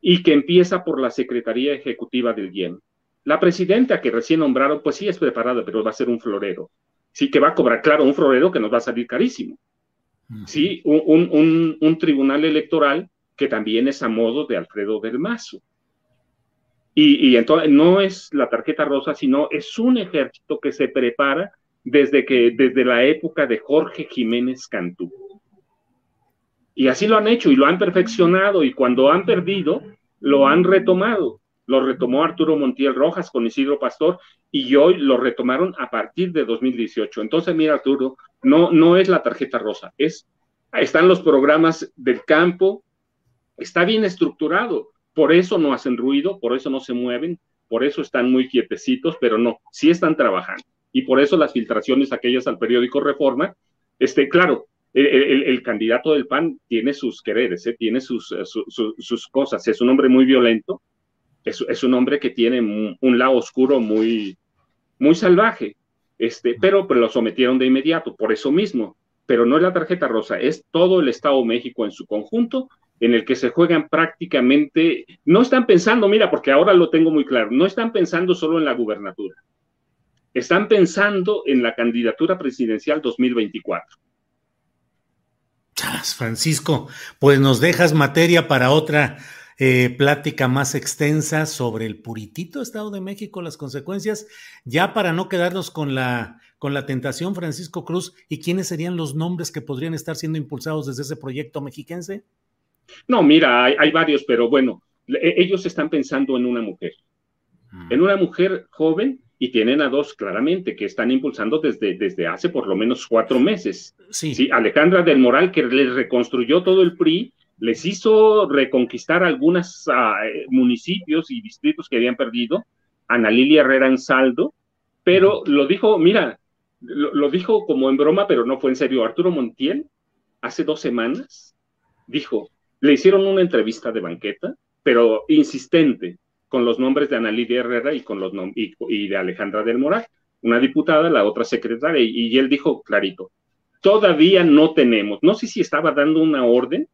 y que empieza por la Secretaría Ejecutiva del IEM. La presidenta que recién nombraron, pues sí es preparada, pero va a ser un florero. Sí que va a cobrar, claro, un florero que nos va a salir carísimo. Sí, un, un, un tribunal electoral que también es a modo de Alfredo del Mazo. Y, y, entonces no es la tarjeta rosa, sino es un ejército que se prepara desde que desde la época de Jorge Jiménez Cantú. Y así lo han hecho y lo han perfeccionado y cuando han perdido, lo han retomado. Lo retomó Arturo Montiel Rojas con Isidro Pastor y hoy lo retomaron a partir de 2018. Entonces, mira, Arturo, no, no es la tarjeta rosa, es, están los programas del campo, está bien estructurado, por eso no hacen ruido, por eso no se mueven, por eso están muy quietecitos, pero no, sí están trabajando. Y por eso las filtraciones aquellas al periódico Reforma, este, claro, el, candidato del PAN tiene sus quereres, ¿eh? tiene sus, eh, sus cosas, es un hombre muy violento, es, es un hombre que tiene un, lado oscuro muy, muy salvaje, este, pero pues, lo sometieron de inmediato, por eso mismo. Pero no es la tarjeta rosa, es todo el Estado de México en su conjunto, en el que se juegan prácticamente, no están pensando, mira, porque ahora lo tengo muy claro, no están pensando solo en la gubernatura, están pensando en la candidatura presidencial 2024. Francisco, pues nos dejas materia para otra eh, plática más extensa sobre el puritito Estado de México, las consecuencias, ya para no quedarnos con la, con la tentación, Francisco Cruz, ¿y quiénes serían los nombres que podrían estar siendo impulsados desde ese proyecto mexiquense? No, mira, hay, varios, pero bueno, e, ellos están pensando en una mujer, mm. en una mujer joven y tienen a dos claramente que están impulsando desde, desde hace por lo menos cuatro meses. Sí. Alejandra del Moral, que les reconstruyó todo el PRI, les hizo reconquistar algunos ah, eh, municipios y distritos que habían perdido, Ana Lilia Herrera en saldo, pero lo dijo, mira, lo, lo, dijo como en broma, pero no fue en serio. Arturo Montiel, hace dos semanas, dijo, le hicieron una entrevista de banqueta, pero insistente, con los nombres de Ana Lidia Herrera y, con los y, de Alejandra del Moral, una diputada, la otra secretaria, y, él dijo clarito, todavía no tenemos, no sé si estaba dando una orden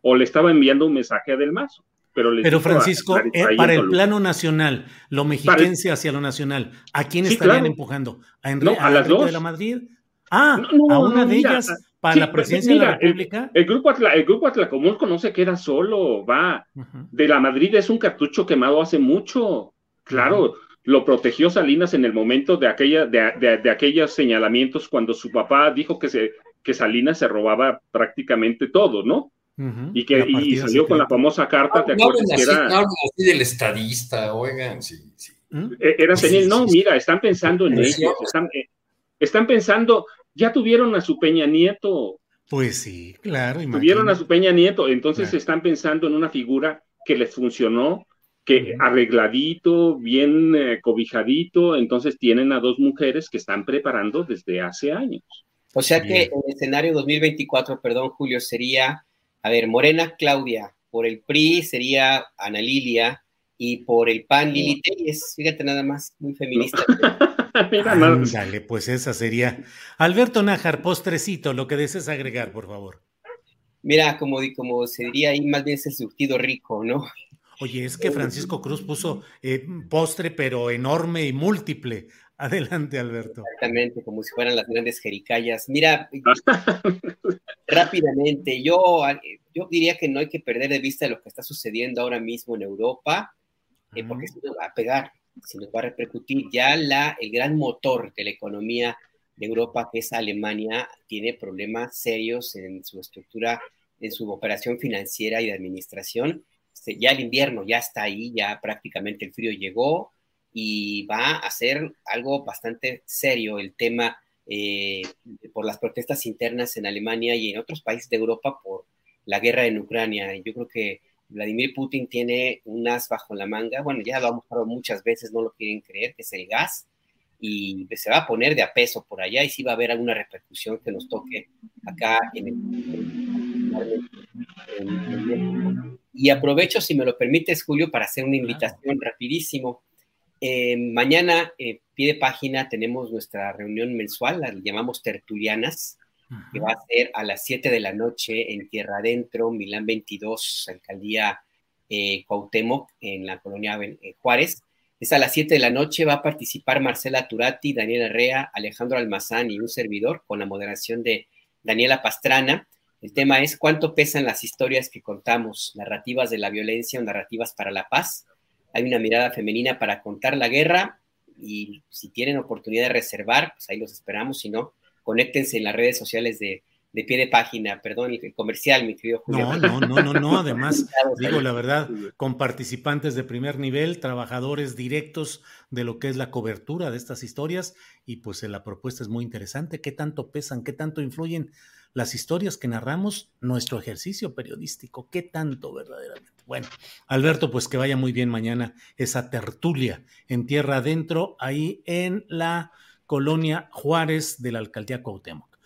o le estaba enviando un mensaje a Del Mazo. Pero, pero Francisco, eh, para el plano nacional, lo mexiquense hacia lo nacional, ¿a quién estarían empujando? ¿A, a, las dos. de la Madrid? Ah, a una de ellas para la presidencia de la República. El, grupo Atla, el grupo Atlacomulco no se queda solo, va. De la Madrid es un cartucho quemado hace mucho. Claro, lo protegió Salinas en el momento de aquella, de, de, aquellos señalamientos cuando su papá dijo que se que Salinas se robaba prácticamente todo, ¿no? Y que y salió con la famosa carta, ¿te acuerdas? que era... así del estadista, oigan, sí, sí. ¿Mm? E, era no, mira, están pensando en ellos, están, eh, están pensando, ya tuvieron a su Peña Nieto. Pues sí, claro. Tuvieron a su Peña Nieto, entonces están pensando en una figura que les funcionó, que arregladito, bien eh, cobijadito, entonces tienen a dos mujeres que están preparando desde hace años. O sea que en el escenario 2024, perdón, Julio, sería, a ver, Morena Claudia, por el PRI sería Ana Lilia y por el PAN Lili Telles, fíjate nada más, muy feminista. Dale, pues esa sería. Alberto Nájar, postrecito, lo que desees agregar, por favor. Mira, como, como se diría ahí, más bien es el surtido rico, ¿no? Oye, es que Francisco Cruz puso eh, postre, pero enorme y múltiple. Adelante, Alberto. Exactamente, como si fueran las grandes jericayas. Mira, rápidamente, yo, yo diría que no hay que perder de vista lo que está sucediendo ahora mismo en Europa, eh, porque se va a pegar se nos va a repercutir. Ya la, el gran motor de la economía de Europa, que es Alemania, tiene problemas serios en su estructura, en su operación financiera y de administración. Este, ya el invierno ya está ahí, ya prácticamente el frío llegó y va a ser algo bastante serio el tema eh, por las protestas internas en Alemania y en otros países de Europa por la guerra en Ucrania. Yo creo que Vladimir Putin tiene un as bajo la manga, bueno, ya lo ha mostrado muchas veces, no lo quieren creer, que es el gas, y se va a poner de a peso por allá y sí va a haber alguna repercusión que nos toque acá en el... y aprovecho, si me lo permites, Julio, para hacer una invitación rapidísimo. Eh, mañana, eh, pie de página, tenemos nuestra reunión mensual, la llamamos Tertulianas, que va a ser a las 7 de la noche en Tierra Adentro, Milán 22, alcaldía eh, Cuauhtémoc, en la colonia eh, Juárez. Es a las 7 de la noche, va a participar Marcela Turati, Daniela Herrea, Alejandro Almazán y un servidor con la moderación de Daniela Pastrana. El tema es cuánto pesan las historias que contamos, narrativas de la violencia o narrativas para la paz. Hay una mirada femenina para contar la guerra y si tienen oportunidad de reservar, pues ahí los esperamos, si no, conéctense en las redes sociales de, de pie de página, perdón, el comercial, mi querido Julio. No, no, no, no, no, además, digo la verdad, con participantes de primer nivel, trabajadores directos de lo que es la cobertura de estas historias, y pues la propuesta es muy interesante. ¿Qué tanto pesan, qué tanto influyen las historias que narramos, nuestro ejercicio periodístico? ¿Qué tanto verdaderamente? Bueno, Alberto, pues que vaya muy bien mañana esa tertulia en tierra adentro, ahí en la colonia Juárez de la alcaldía Cuauhtémoc.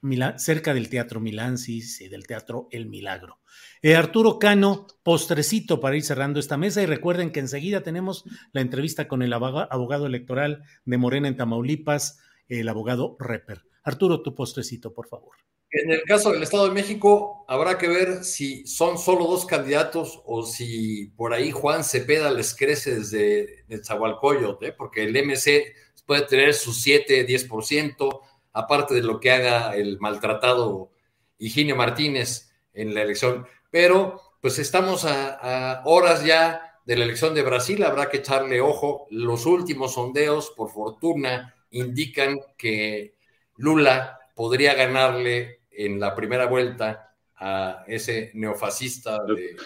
Milán, cerca del Teatro Milán, sí, sí, del Teatro El Milagro. Eh, Arturo Cano, postrecito para ir cerrando esta mesa y recuerden que enseguida tenemos la entrevista con el abogado electoral de Morena en Tamaulipas, el abogado Reper. Arturo, tu postrecito, por favor. En el caso del Estado de México, habrá que ver si son solo dos candidatos o si por ahí Juan Cepeda les crece desde Nezahualcóyotl, ¿eh? porque el MC puede tener su 7, 10%, aparte de lo que haga el maltratado Higinio Martínez en la elección. Pero pues estamos a, horas ya de la elección de Brasil, habrá que echarle ojo. Los últimos sondeos, por fortuna, indican que Lula podría ganarle en la primera vuelta a ese neofascista de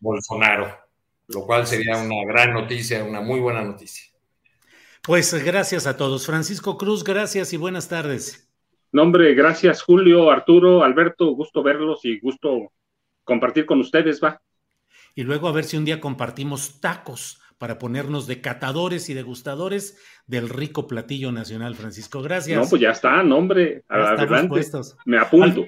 Bolsonaro, lo cual sería una gran noticia, una muy buena noticia. Pues gracias a todos. Francisco Cruz, gracias y buenas tardes. No, hombre, gracias Julio, Arturo, Alberto, gusto verlos y gusto compartir con ustedes, va. Y luego a ver si un día compartimos tacos para ponernos de catadores y degustadores del rico platillo nacional, Francisco. Gracias. No, pues ya está, nombre. Adelante. Me apunto.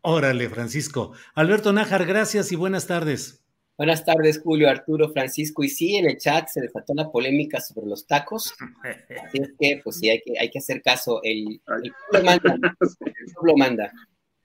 Órale, Francisco. Alberto Nájar, gracias y buenas tardes. Buenas tardes, Julio, Arturo, Francisco. Y sí, en el chat se desató la polémica sobre los tacos. Así es que, pues sí, hay que, hay que hacer caso. El, el pueblo manda. El pueblo manda.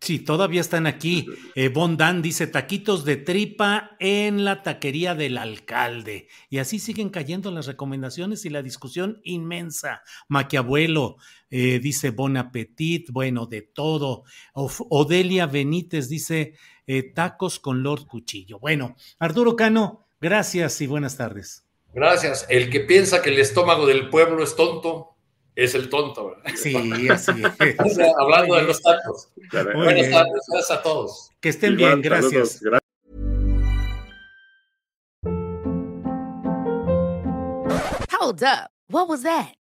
Sí, todavía están aquí. Eh, Bondan dice taquitos de tripa en la taquería del alcalde. Y así siguen cayendo las recomendaciones y la discusión inmensa. Maquiabuelo eh, dice Bon Appetit, bueno, de todo. Odelia Benítez dice eh, tacos con Lord Cuchillo. Bueno, Arturo Cano, gracias y buenas tardes. Gracias. El que piensa que el estómago del pueblo es tonto, es el tonto, ¿verdad? Sí, así es. hablando de los tacos. Buenas tardes, gracias a todos. Que estén bien, gracias. Hold up. What was that?